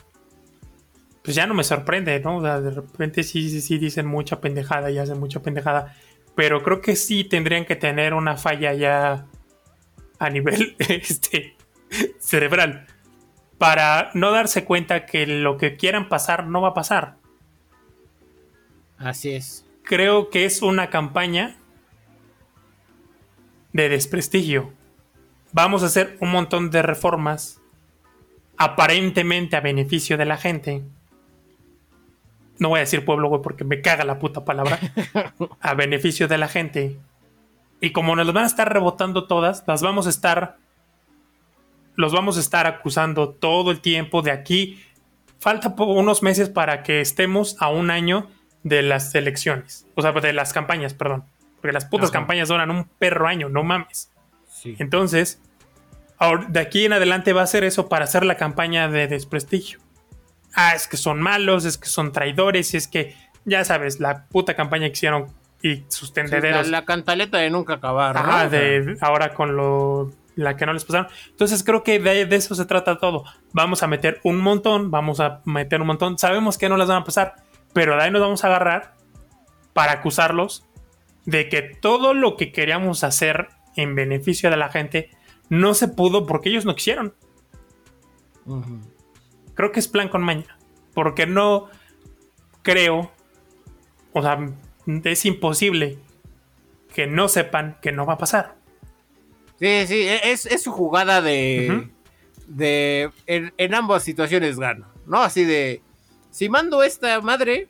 Pues ya no me sorprende, ¿no? de repente sí, sí, sí dicen mucha pendejada y hacen mucha pendejada. Pero creo que sí tendrían que tener una falla ya a nivel <laughs> este, cerebral. Para no darse cuenta que lo que quieran pasar no va a pasar. Así es. Creo que es una campaña de desprestigio. Vamos a hacer un montón de reformas aparentemente a beneficio de la gente. No voy a decir pueblo, güey, porque me caga la puta palabra. <laughs> a beneficio de la gente. Y como nos van a estar rebotando todas, las vamos a estar. Los vamos a estar acusando todo el tiempo de aquí. Falta unos meses para que estemos a un año de las elecciones. O sea, de las campañas, perdón. Porque las putas campañas duran un perro año, no mames. Entonces, de aquí en adelante va a ser eso para hacer la campaña de desprestigio. Ah, es que son malos, es que son traidores, es que, ya sabes, la puta campaña que hicieron y sus tendederos. la, cantaleta de nunca acabar. Ah, de ahora con lo la que no les pasaron. Entonces creo que de, de, eso se trata todo. Vamos a meter un montón, vamos a meter un montón. Sabemos que no las van a pasar, pero de ahí nos vamos a agarrar para acusarlos de que todo lo que queríamos hacer en beneficio de la gente no se pudo porque ellos no quisieron. Creo que es plan con maña. Porque no creo, o sea, es imposible que no sepan que no va a pasar. Sí, sí, e-, es, su jugada de. de en, en, ambas situaciones gano, ¿no? Así de si mando esta madre,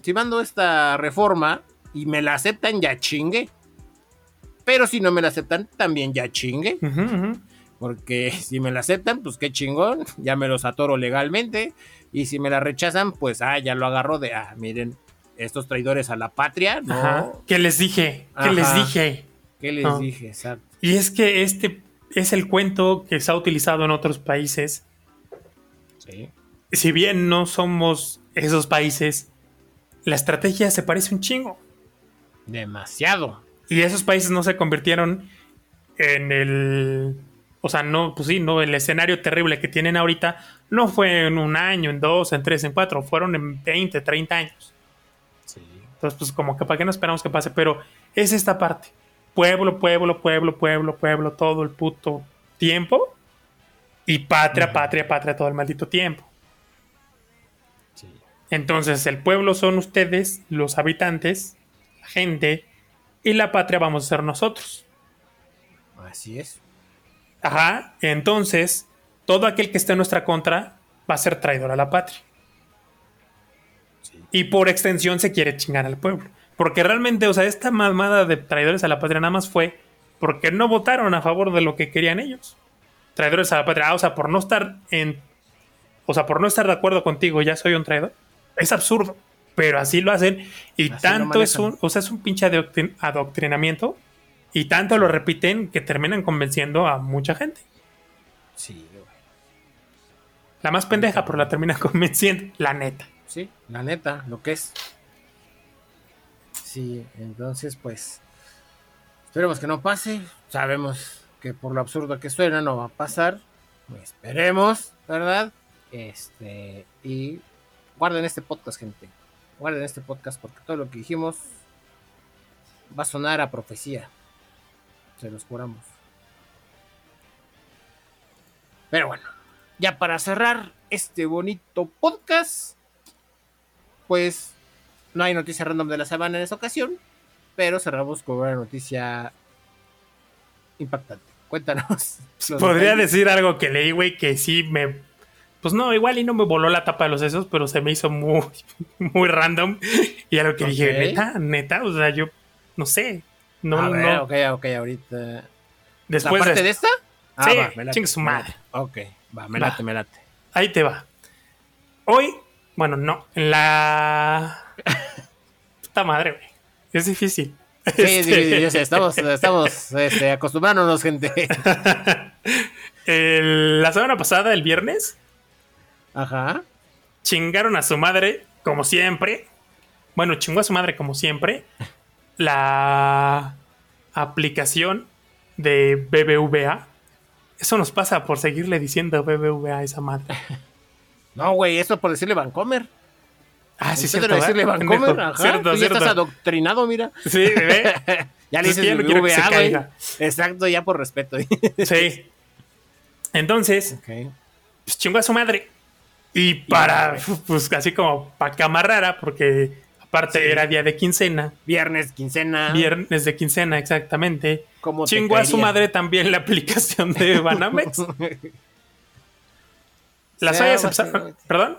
si mando esta reforma y me la aceptan, ya chingue. Pero si no me la aceptan, también ya chingue. Porque <laughs> si me la aceptan, pues qué chingón, ya me los atoro legalmente. Y si me la rechazan, pues ah, ya lo agarro de, ah, miren, estos traidores a la patria, ¿no? ¿Qué les dije? ¿Qué les dije? ¿Qué les dije? Exacto. Y es que este es el cuento que se ha utilizado en otros países. Sí si bien no somos esos países, la estrategia se parece un chingo. Demasiado. Y esos países no se convirtieron en el. O sea, no, pues sí, no, el escenario terrible que tienen ahorita no fue en un año, en dos, en tres, en cuatro, fueron en 20, 30 años. Sí. Entonces, pues como que para qué no esperamos que pase, pero es esta parte. Pueblo, pueblo, pueblo, pueblo, pueblo, todo el puto tiempo. Y patria, patria, patria, todo el maldito tiempo. Entonces, el pueblo son ustedes, los habitantes, la gente, y la patria vamos a ser nosotros. Así es. Ajá, entonces, todo aquel que esté en nuestra contra va a ser traidor a la patria. Sí. Y por extensión se quiere chingar al pueblo. Porque realmente, o sea, esta mamada de traidores a la patria nada más fue porque no votaron a favor de lo que querían ellos. Traidores a la patria. Ah, o sea, por no estar en. O sea, por no estar de acuerdo contigo, ya soy un traidor. Es absurdo. Pero así lo hacen. Y Así tanto es un. O sea, es un pinche adoctrin- adoctrinamiento. Y tanto lo repiten que terminan convenciendo a mucha gente. Sí, güey. La más pendeja, pero la termina <laughs> convenciendo. La neta. Sí, la neta, lo que es. Sí, entonces pues esperemos que no pase. Sabemos que por lo absurdo que suena no va a pasar. Esperemos, ¿verdad? Este, y guarden este podcast, gente. Guarden este podcast porque todo lo que dijimos va a sonar a profecía. Se los juramos. Pero bueno, ya para cerrar este bonito podcast, pues no hay noticia random de la semana en esta ocasión, pero cerramos con una noticia impactante. Cuéntanos. <laughs> Podría detalles. decir algo que leí, güey, que sí me. Pues no, igual y no me voló la tapa de los sesos, pero se me hizo muy, <laughs> muy random. Y algo que dije, neta, neta, o sea, yo no sé. No, a ver, no. ok, ok, ahorita. Después ¿La parte de, de esta? Ah, Sí, va, me late, chingue su madre. Ok, va, me Va. late, me late. Ahí te va. Hoy, bueno, no, en la. <laughs> Puta madre, güey. Es difícil. Sí, sí, Este, sí, yo sé, estamos, <laughs> estamos este, acostumbrándonos, gente. <laughs> el- la semana pasada, el viernes, Ajá. chingaron a su madre, como siempre. Bueno, chingó a su madre, como siempre. La aplicación de BBVA. Eso nos pasa por seguirle diciendo BBVA a esa madre. <laughs> No, güey, eso por decirle Vancomer. Ah, sí, cierto. decirle. Vancomer, ajá. Cierto, Tú ya cierto. estás adoctrinado, mira. Sí, bebé. <laughs> ya le dices ya no quiero que se BBVA, güey. caiga. Exacto, ya por respeto. <laughs> Sí. Entonces, ok. pues chingó a su madre. Y para, pues así como para cama rara, porque aparte Sí. era día de quincena, Viernes, quincena. viernes de quincena exactamente. ¿Cómo te Chingó a su madre también la aplicación de <laughs> Banamex. Las O sea, fallas básicamente- empezaron. ¿Perdón?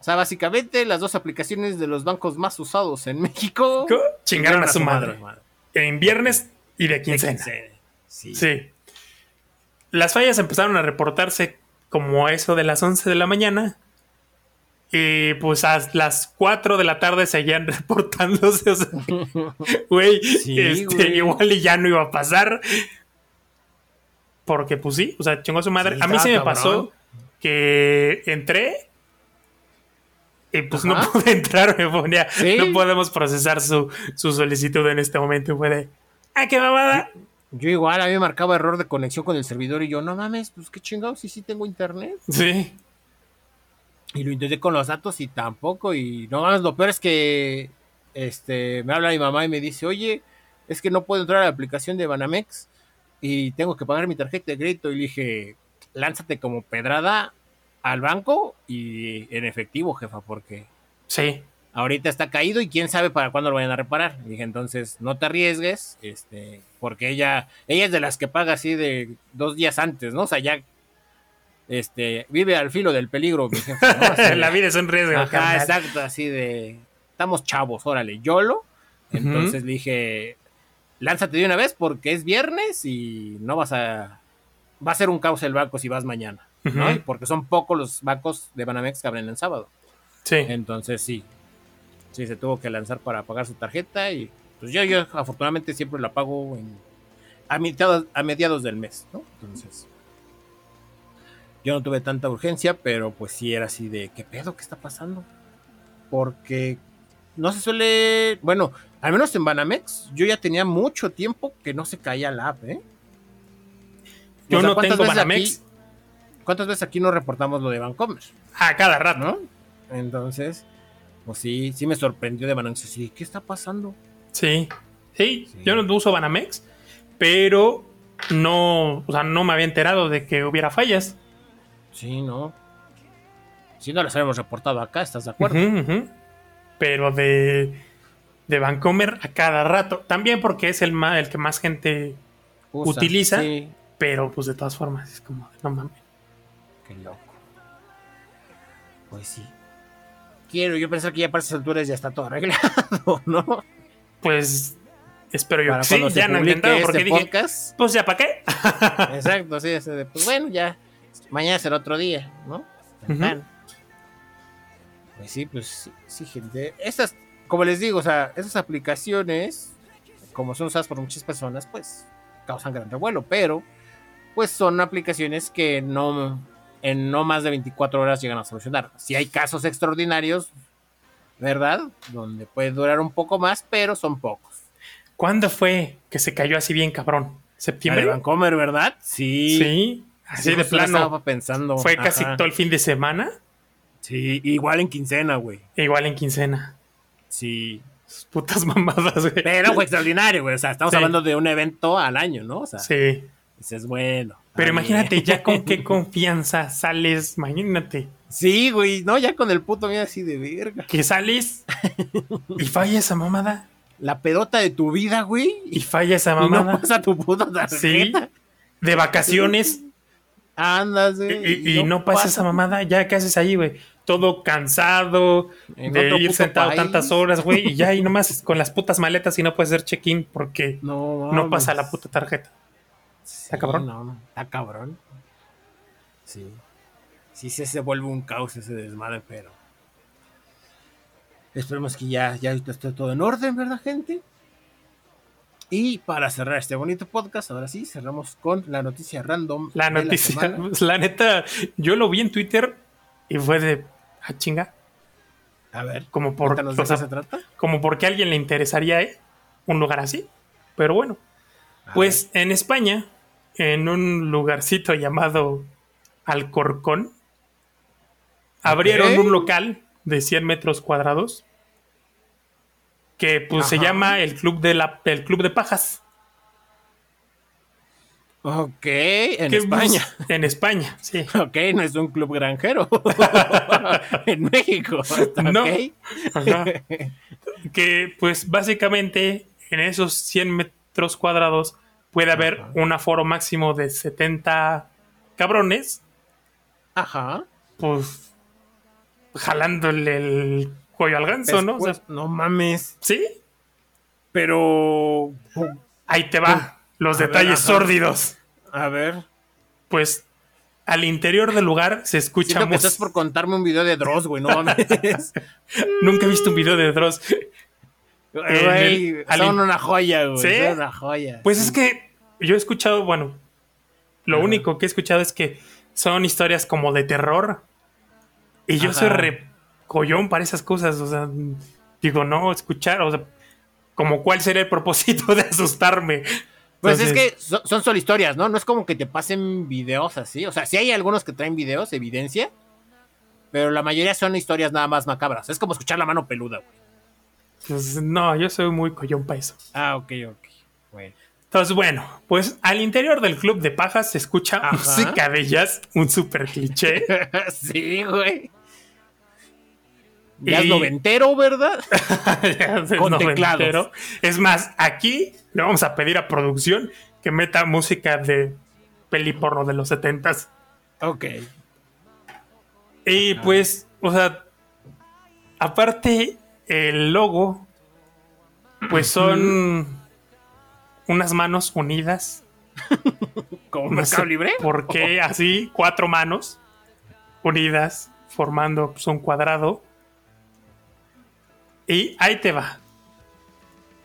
O sea, básicamente las dos aplicaciones de los bancos más usados en México. Chingaron a su madre. madre. En viernes y de De quincena. quincena. Sí. Sí. Las fallas empezaron a reportarse como a eso de las 11 de la mañana. Y pues a las 4 de la tarde seguían <laughs> reportándose. O sea, güey, Sí, este, güey. igual y ya no iba a pasar. Porque pues sí, o sea, chingó a su madre. Sí, a mí sí me cabrón. pasó que entré y pues no pude <laughs> entrar, me ponía, Sí. no podemos procesar su, su solicitud en este momento. Y fue de, ¡ah, qué mamada! Yo igual, a mí me marcaba error de conexión con el servidor y yo, no mames, pues qué chingados, sí, sí tengo internet. Sí. Y lo intenté con los datos y tampoco. Y no mames, lo peor es que este, me habla mi mamá y me dice, oye, es que no puedo entrar a la aplicación de Banamex y tengo que pagar mi tarjeta de crédito. Y le dije, lánzate como pedrada al banco y en efectivo, jefa, porque Sí. ahorita está caído y quién sabe para cuándo lo vayan a reparar. Y dije, entonces no te arriesgues, este, porque ella, ella es de las que paga así de dos días antes, ¿no? O sea, ya este, vive al filo del peligro, mi <laughs> de- la vida es un riesgo. Ajá, exacto, así de estamos chavos, órale, YOLO. Entonces le dije, lánzate de una vez porque es viernes y no vas a va a ser un caos el banco si vas mañana, ¿no? Y Porque son pocos los bancos de Banamex que abren en sábado. Sí. Entonces sí, sí se tuvo que lanzar para pagar su tarjeta y pues yo, yo afortunadamente siempre la pago en, a, mediados, a mediados del mes, ¿no? Entonces yo no tuve tanta urgencia, pero pues sí era así de, ¿qué pedo? ¿Qué está pasando? Porque no se suele, bueno, al menos en Banamex, yo ya tenía mucho tiempo que no se caía la app, ¿eh? Yo O sea, no ¿cuántas tengo Banamex. aquí- ¿Cuántas veces aquí no reportamos lo de Bancomer? A cada rato. ¿no? Entonces, pues sí, sí me sorprendió de Banamex. Sí, ¿qué está pasando? Sí. sí. Sí. Yo no uso Banamex, pero no, o sea, no me había enterado de que hubiera fallas. Sí, ¿no? Si no las habíamos reportado acá, ¿estás de acuerdo? Pero de, de Vancomer a cada rato. También porque es el, ma- el que más gente. Usa, utiliza. Sí, Pero pues de todas formas es como, no mames. qué loco. Pues sí. Quiero yo pensar que ya para esas alturas ya está todo arreglado, <laughs> ¿no? Pues espero yo Para sí. Ya no he intentado porque este dije, podcast. pues ya para qué. <laughs> Exacto, sí, ese de, pues bueno, ya. Mañana será otro día, ¿no? Temprano. Pues sí, pues sí, sí, gente. Estas, como les digo, o sea, esas aplicaciones, como son usadas por muchas personas, pues causan gran revuelo, pero pues son aplicaciones que no en no más de 24 horas llegan a solucionar. Si hay casos extraordinarios, ¿verdad? Donde puede durar un poco más, pero son pocos. ¿Cuándo fue que se cayó así bien cabrón? La de ¿Septiembre? Vancomer, ¿verdad? Sí. Sí. Así de plano. Estaba pensando. Fue casi todo el fin de semana. Sí, igual en quincena, güey. Igual en quincena. Sí. Sus putas <laughs> mamadas, güey. Pero fue extraordinario, güey. O sea, estamos Sí. hablando de un evento al año, ¿no? O sea, Sí. dices, bueno. Pero imagínate ya con <laughs> qué confianza sales. Imagínate Sí, güey. No, ya con el puto miedo así de verga. que sales y falla esa mamada. La pedota de tu vida, güey. Y Y, falla esa <laughs> no mamada. pasa tu puta Sí. tarjeta. De vacaciones. Andas, Y, güey. y- y no pasa esa mamada. Ya, ¿qué haces ahí, güey? Todo cansado En de ir sentado país. tantas horas, güey. Y ya, y nomás <laughs> con las putas maletas y no puedes hacer check-in porque No, no pasa la puta tarjeta. Sí, cabrón. No, no, está cabrón. Sí. Sí, sí se vuelve un caos ese desmadre, pero. Esperemos que ya, ya esté todo en orden, ¿verdad, gente? Y para cerrar este bonito podcast, ahora sí, cerramos con la noticia random. La noticia, pues, <laughs> la neta, yo lo vi en Twitter y fue de, ah, chinga, A ver, como por, o sea, se trata. como porque a alguien le interesaría ¿eh? un lugar así. Pero bueno, A pues en España, en un lugarcito llamado Alcorcón, abrieron un local de 100 metros cuadrados que pues se llama el Club de la el Club de Pajas. Ok, en que, España. pues, en España, sí. Ok, no es un club granjero. <laughs> en México. No. ok. Ajá. que pues básicamente en esos 100 metros cuadrados puede haber Ajá. un aforo máximo de 70 cabrones, Ajá. pues jalándole el cuello al ganso, ¿no? O sea, Después- no mames. sí, Pero. ahí te va los A ver, detalles ajá. sórdidos. A ver. Pues al interior del lugar se escucha Siento que estás por contarme un video de Dross, güey. No <laughs> mames. <laughs> Nunca he visto un video de Dross. Güey, el- al son in- una joya, güey. ¿Sí? Son una joya. Pues Sí. es que yo he escuchado, bueno, lo Ajá. único que he escuchado es que son historias como de terror. Y yo Ajá. soy re collón para esas cosas. O sea, digo, no, escuchar, o sea, como cuál sería el propósito de asustarme. Pues es que so- son solo historias, ¿no? No es como que te pasen videos así. O sea, sí hay algunos que traen videos, evidencia. Pero la mayoría son historias nada más macabras. Es como escuchar la mano peluda, güey. pues, no, yo soy muy collón para eso. Ah, ok, ok. Bueno. Entonces, bueno, pues al interior del club de pajas se escucha Ajá. música de jazz, un super cliché. <laughs> sí, güey. Ya es Y- noventero, ¿verdad? <laughs> Es Con noventero. teclados. Es más, aquí le vamos a pedir a producción que meta música de peli porno de los setentas. ok. Y pues, o sea, aparte el logo, pues son unas manos unidas. <laughs> ¿Como No Mercado Libre? ¿Por qué así? Cuatro manos unidas formando pues, un cuadrado. Y ahí te va.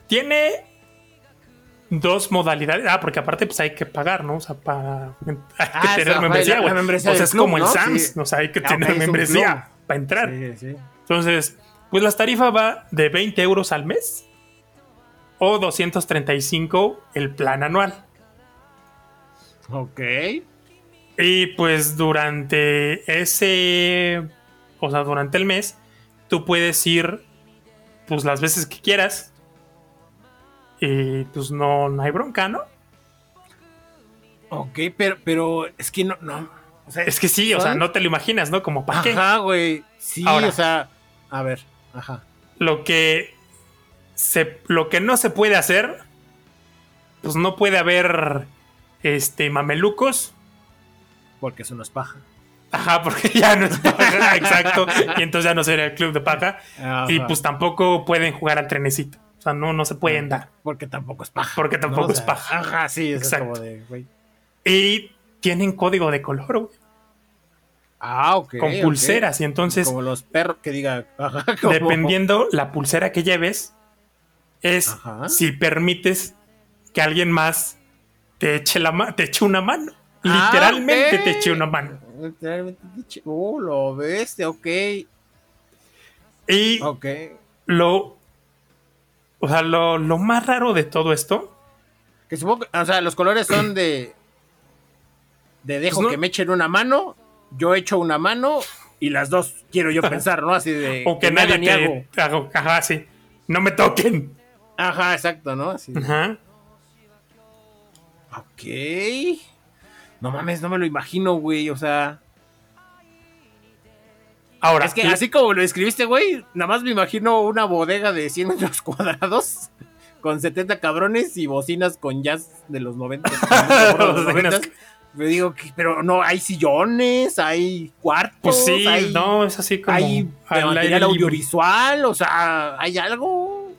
Tiene dos modalidades. Ah, porque aparte pues hay que pagar, ¿no? O sea, para... Hay que Ah, tener membresía, güey. O sea, es club, como el ¿no? SAMS. Sí. O sea, hay que Ah, tener membresía para entrar. Sí, sí. Entonces, pues la tarifa va de 20 euros al mes o 235 el plan anual. Ok. Y pues durante ese, o sea, durante el mes, tú puedes ir pues las veces que quieras. Y pues no, no hay bronca, ¿no? Ok, pero, pero es que no, no. O sea, Es que sí, o sea, no te lo imaginas, ¿no? Como para qué. Ajá, güey. Sí, Ahora. o sea, a ver, ajá. Lo que se, lo que no se puede hacer, pues no puede haber este mamelucos. Porque eso no es paja. Ajá, porque ya no es paja, <laughs> exacto. Y entonces ya no sería el club de paja. Y pues tampoco pueden jugar al trenecito. O sea, no, no se pueden dar. Porque tampoco es paja. Porque tampoco O es paja. Ajá, sí, eso Exacto. es como de, güey. Y tienen código de color, güey, Ah, ok. con pulseras. Y entonces, Como los perros que diga, ajá, <laughs> como- dependiendo la pulsera que lleves, es Ajá. si permites que alguien más te eche, la te eche una mano. Ah, Literalmente te eche una mano. Literalmente, dicho- Oh, lo ves, ok. Y Ok. lo. O sea, lo, lo más raro de todo esto. Que supongo que, o sea, los colores son de. De dejo Pues no- que me echen una mano, yo echo una mano y las dos quiero yo <laughs> pensar, ¿no? Así de. O que me hagan nadie hago. te. hago- Ajá, sí. No me toquen. Ajá, exacto, ¿no? Así. de, Ajá. Ok. No mames, no me lo imagino, güey. O sea. Ahora, Es que así como lo escribiste, güey, nada más me imagino una bodega de 100 metros cuadrados <laughs> con 70 cabrones y bocinas con jazz de los 90. <laughs> de los 90. Me digo, que- pero no, hay sillones, hay cuartos, pues sí, hay, no, es así como. hay material audiovisual, o sea, hay algo.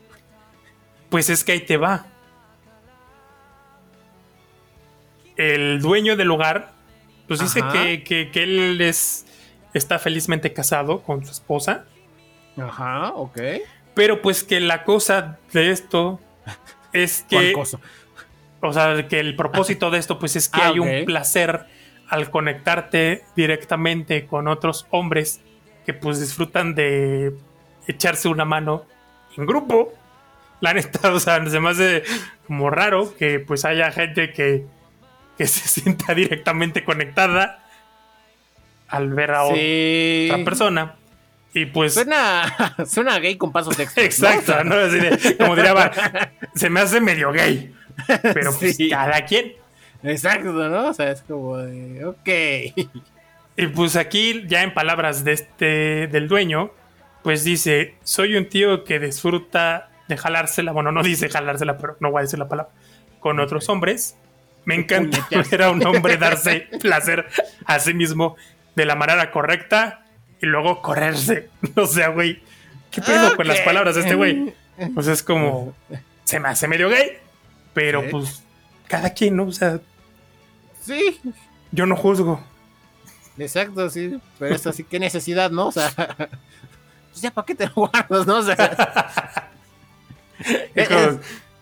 Pues es que ahí te va. El dueño del lugar, pues dice que, que- que él es, está felizmente casado con su esposa, Ajá, ok. pero pues que la cosa de esto <laughs> es ¿Cuál que, cosa? o sea, que el propósito de esto pues es que Ah, hay un placer al conectarte directamente con otros hombres que pues disfrutan de echarse una mano en grupo. La neta, <laughs> o sea, se me hace como raro que pues haya gente que, que se <laughs> sienta directamente conectada al ver a Sí. otra persona. Y pues... Suena, <laughs> suena gay con pasos. <laughs> ¿no? Exacto, ¿no? Así de- como diría, se me hace medio gay. Pero pues Sí. cada quien. Exacto, ¿no? O sea, es como de, ok. Y pues aquí, ya en palabras de este, del dueño, pues dice, soy un tío que disfruta de jalársela, bueno, no dice jalársela, pero no voy a decir la palabra, con otros hombres. Me encanta ver a un hombre <laughs> darse placer a sí mismo de la manera correcta y luego correrse. <laughs> O sea, güey, ¿qué pedo con las palabras de este güey? Pues es como, <laughs> se me hace medio gay, pero Sí. pues cada quien, ¿no? O sea, Sí, yo no juzgo. exacto, sí. Pero es así, qué necesidad, ¿no? O sea, pues ya, ¿para qué te lo guardas, no? O sea, Es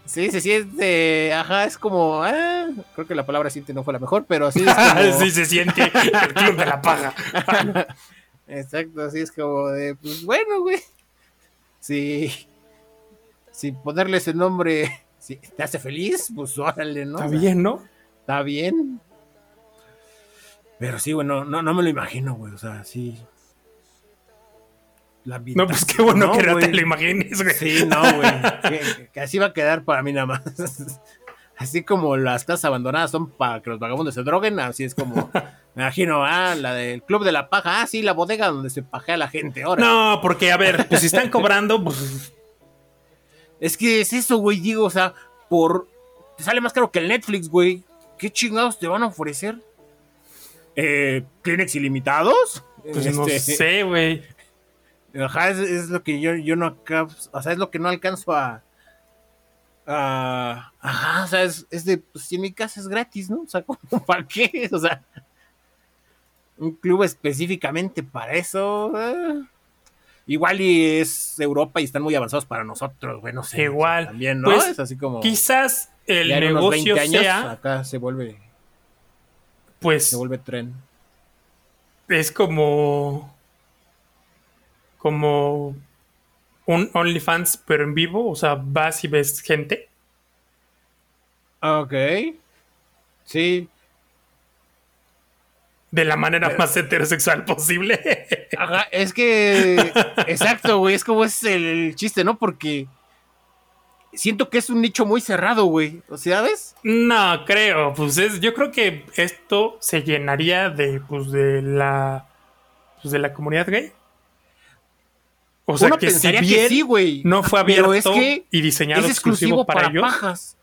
sí, se siente, ajá, es como, ah, creo que la palabra siente no fue la mejor, pero así es <laughs> como, sí se siente el club de la paja. <laughs> exacto, así es como de, pues bueno, güey. Sí, sin ponerle ese nombre, si te hace feliz, pues órale, ¿no? Está O sea, bien, ¿no? Está bien. Pero sí, bueno, no, no me lo imagino, güey. O sea, sí. La No, pues qué bueno que no te lo imagines, güey. Sí, no, güey. <laughs> que, que así va a quedar para mí nada más. Así como las casas abandonadas son para que los vagabundos se droguen, así es como, me imagino, ah, la del Club de la Paja, ah, sí, la bodega donde se pajea la gente ahora. No, porque a ver, pues si están cobrando, pues Es que es eso, güey, digo, o sea, por... Te sale más caro que el Netflix, güey. ¿Qué chingados te van a ofrecer? Eh, ¿Kleenex ilimitados? pues no Este, sé, güey. Ajá, es, es lo que yo, yo no acá, o sea, es lo que no alcanzo a... a- ajá, o sea, es, es de, pues si en mi casa es gratis, ¿no? O sea, <laughs> ¿cómo, ¿para qué? O sea, un club específicamente para eso. eh. Igual y es Europa y están muy avanzados para nosotros, güey, no sé. Igual. También, ¿no? Pues, es así como... Quizás el ya negocio 20 años, sea, acá se vuelve, pues, se vuelve tren. es como como un OnlyFans pero en vivo, o sea, vas y ves gente. Ok. Sí. De la manera más heterosexual posible. Ajá, es que. <laughs> Exacto, güey. Es como es el chiste, ¿no? Porque. siento que es un nicho muy cerrado, güey. ¿O sea, ¿sabes? No, creo. Pues es, yo creo que esto se llenaría de, pues, de la, pues, de la comunidad gay. O sea, Uno que si pensaría bien que sí, güey. no fue Pero abierto es que y diseñado es exclusivo exclusivo para, para, ellos, pajas.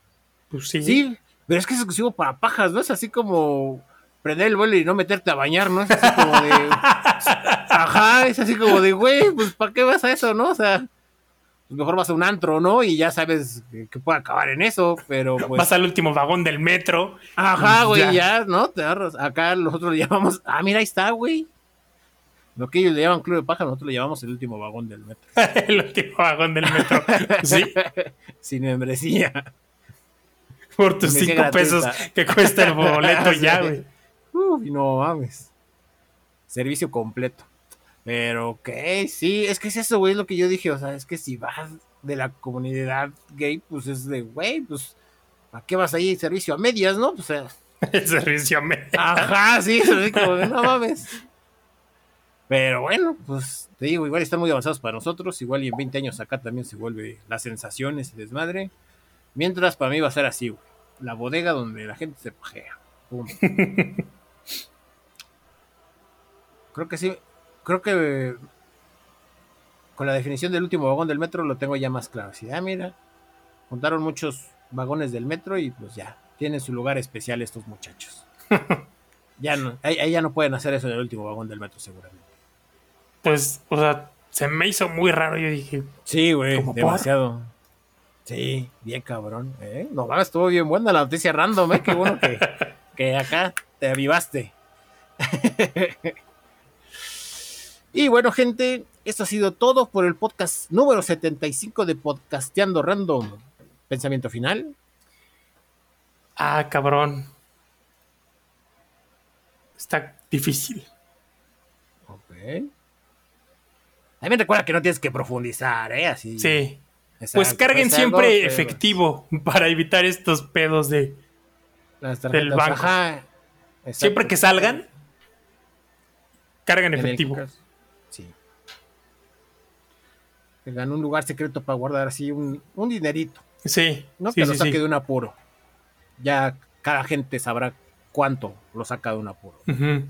pues sí. Sí, pero es que es exclusivo para pajas, ¿no? Es así como prender el vuelo y no meterte a bañar, ¿no? Es así como de. <laughs> Ajá, es así como de, güey, pues ¿para qué vas a eso, no? O sea, pues mejor vas a un antro, ¿no? Y ya sabes que, que puede acabar en eso, pero pues. Vas al último vagón del metro. Ajá, <laughs> güey, Ya. ya. ¿no? Te agarras. Acá nosotros le llamamos. Ah, mira, ahí está, güey. Lo que ellos le llaman club de paja, nosotros le llamamos el último vagón del metro. <laughs> el último vagón del metro. <laughs> Sí, Sin membresía. por tus Membresía cinco pesos que cuesta el boleto <laughs> ya, güey. Uy, no mames. Servicio completo. Pero, ok, sí, es que es eso, güey, es lo que yo dije. O sea, es que si vas de la comunidad gay, pues es de, güey, pues, ¿a qué vas ahí? Servicio a medias, ¿no? Pues, sea, El servicio me. Ajá, sí, como no mames. Pero bueno, pues te digo, igual están muy avanzados para nosotros. Igual y en 20 años acá también se vuelve las sensaciones y desmadre. Mientras para mí va a ser así, güey. La bodega donde la gente se pajea. Pum. <laughs> creo que sí. Creo que con la definición del último vagón del metro lo tengo ya más claro. Ah, mira, juntaron muchos vagones del metro y pues ya, tienen su lugar especial estos muchachos. <laughs> ya no, ahí, ahí ya no pueden hacer eso en el último vagón del metro seguramente. Pues, o sea, se me hizo muy raro. Yo dije, Sí, güey, demasiado. Sí, bien cabrón. ¿eh? No mames, estuvo bien buena la noticia random, ¿eh? Qué bueno que, <laughs> que acá te avivaste. <laughs> y bueno, gente, esto ha sido todo por el podcast número 75 de Podcasteando Random. Pensamiento final. ah, cabrón. Está difícil. Ok. También recuerda que no tienes que profundizar, ¿eh? Así. Sí. Exacto, Pues carguen es algo, siempre pero efectivo para evitar estos pedos de. las tarjetas, del banco. ajá. Siempre que salgan, carguen efectivo. Sí. Tengan un lugar secreto para guardar así un, un dinerito. Sí. No sí, que lo saque sí. de un apuro. Ya cada gente sabrá cuánto lo saca de un apuro. Ujú.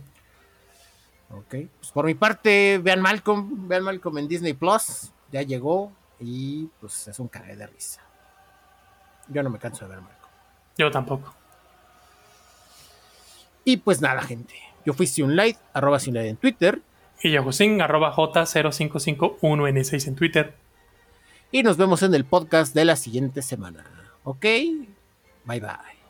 Ok. Pues por mi parte, vean Malcolm, vean Malcolm en Disney Plus. Ya llegó y pues es un cague de risa. Yo no me canso de ver Malcolm. Yo tampoco. Y pues nada, gente. Yo fui Light, arroba Light en Twitter. Y yo, Josín, arroba J0551N6 en Twitter. Y nos vemos en el podcast de la siguiente semana. ¿Ok? Bye bye.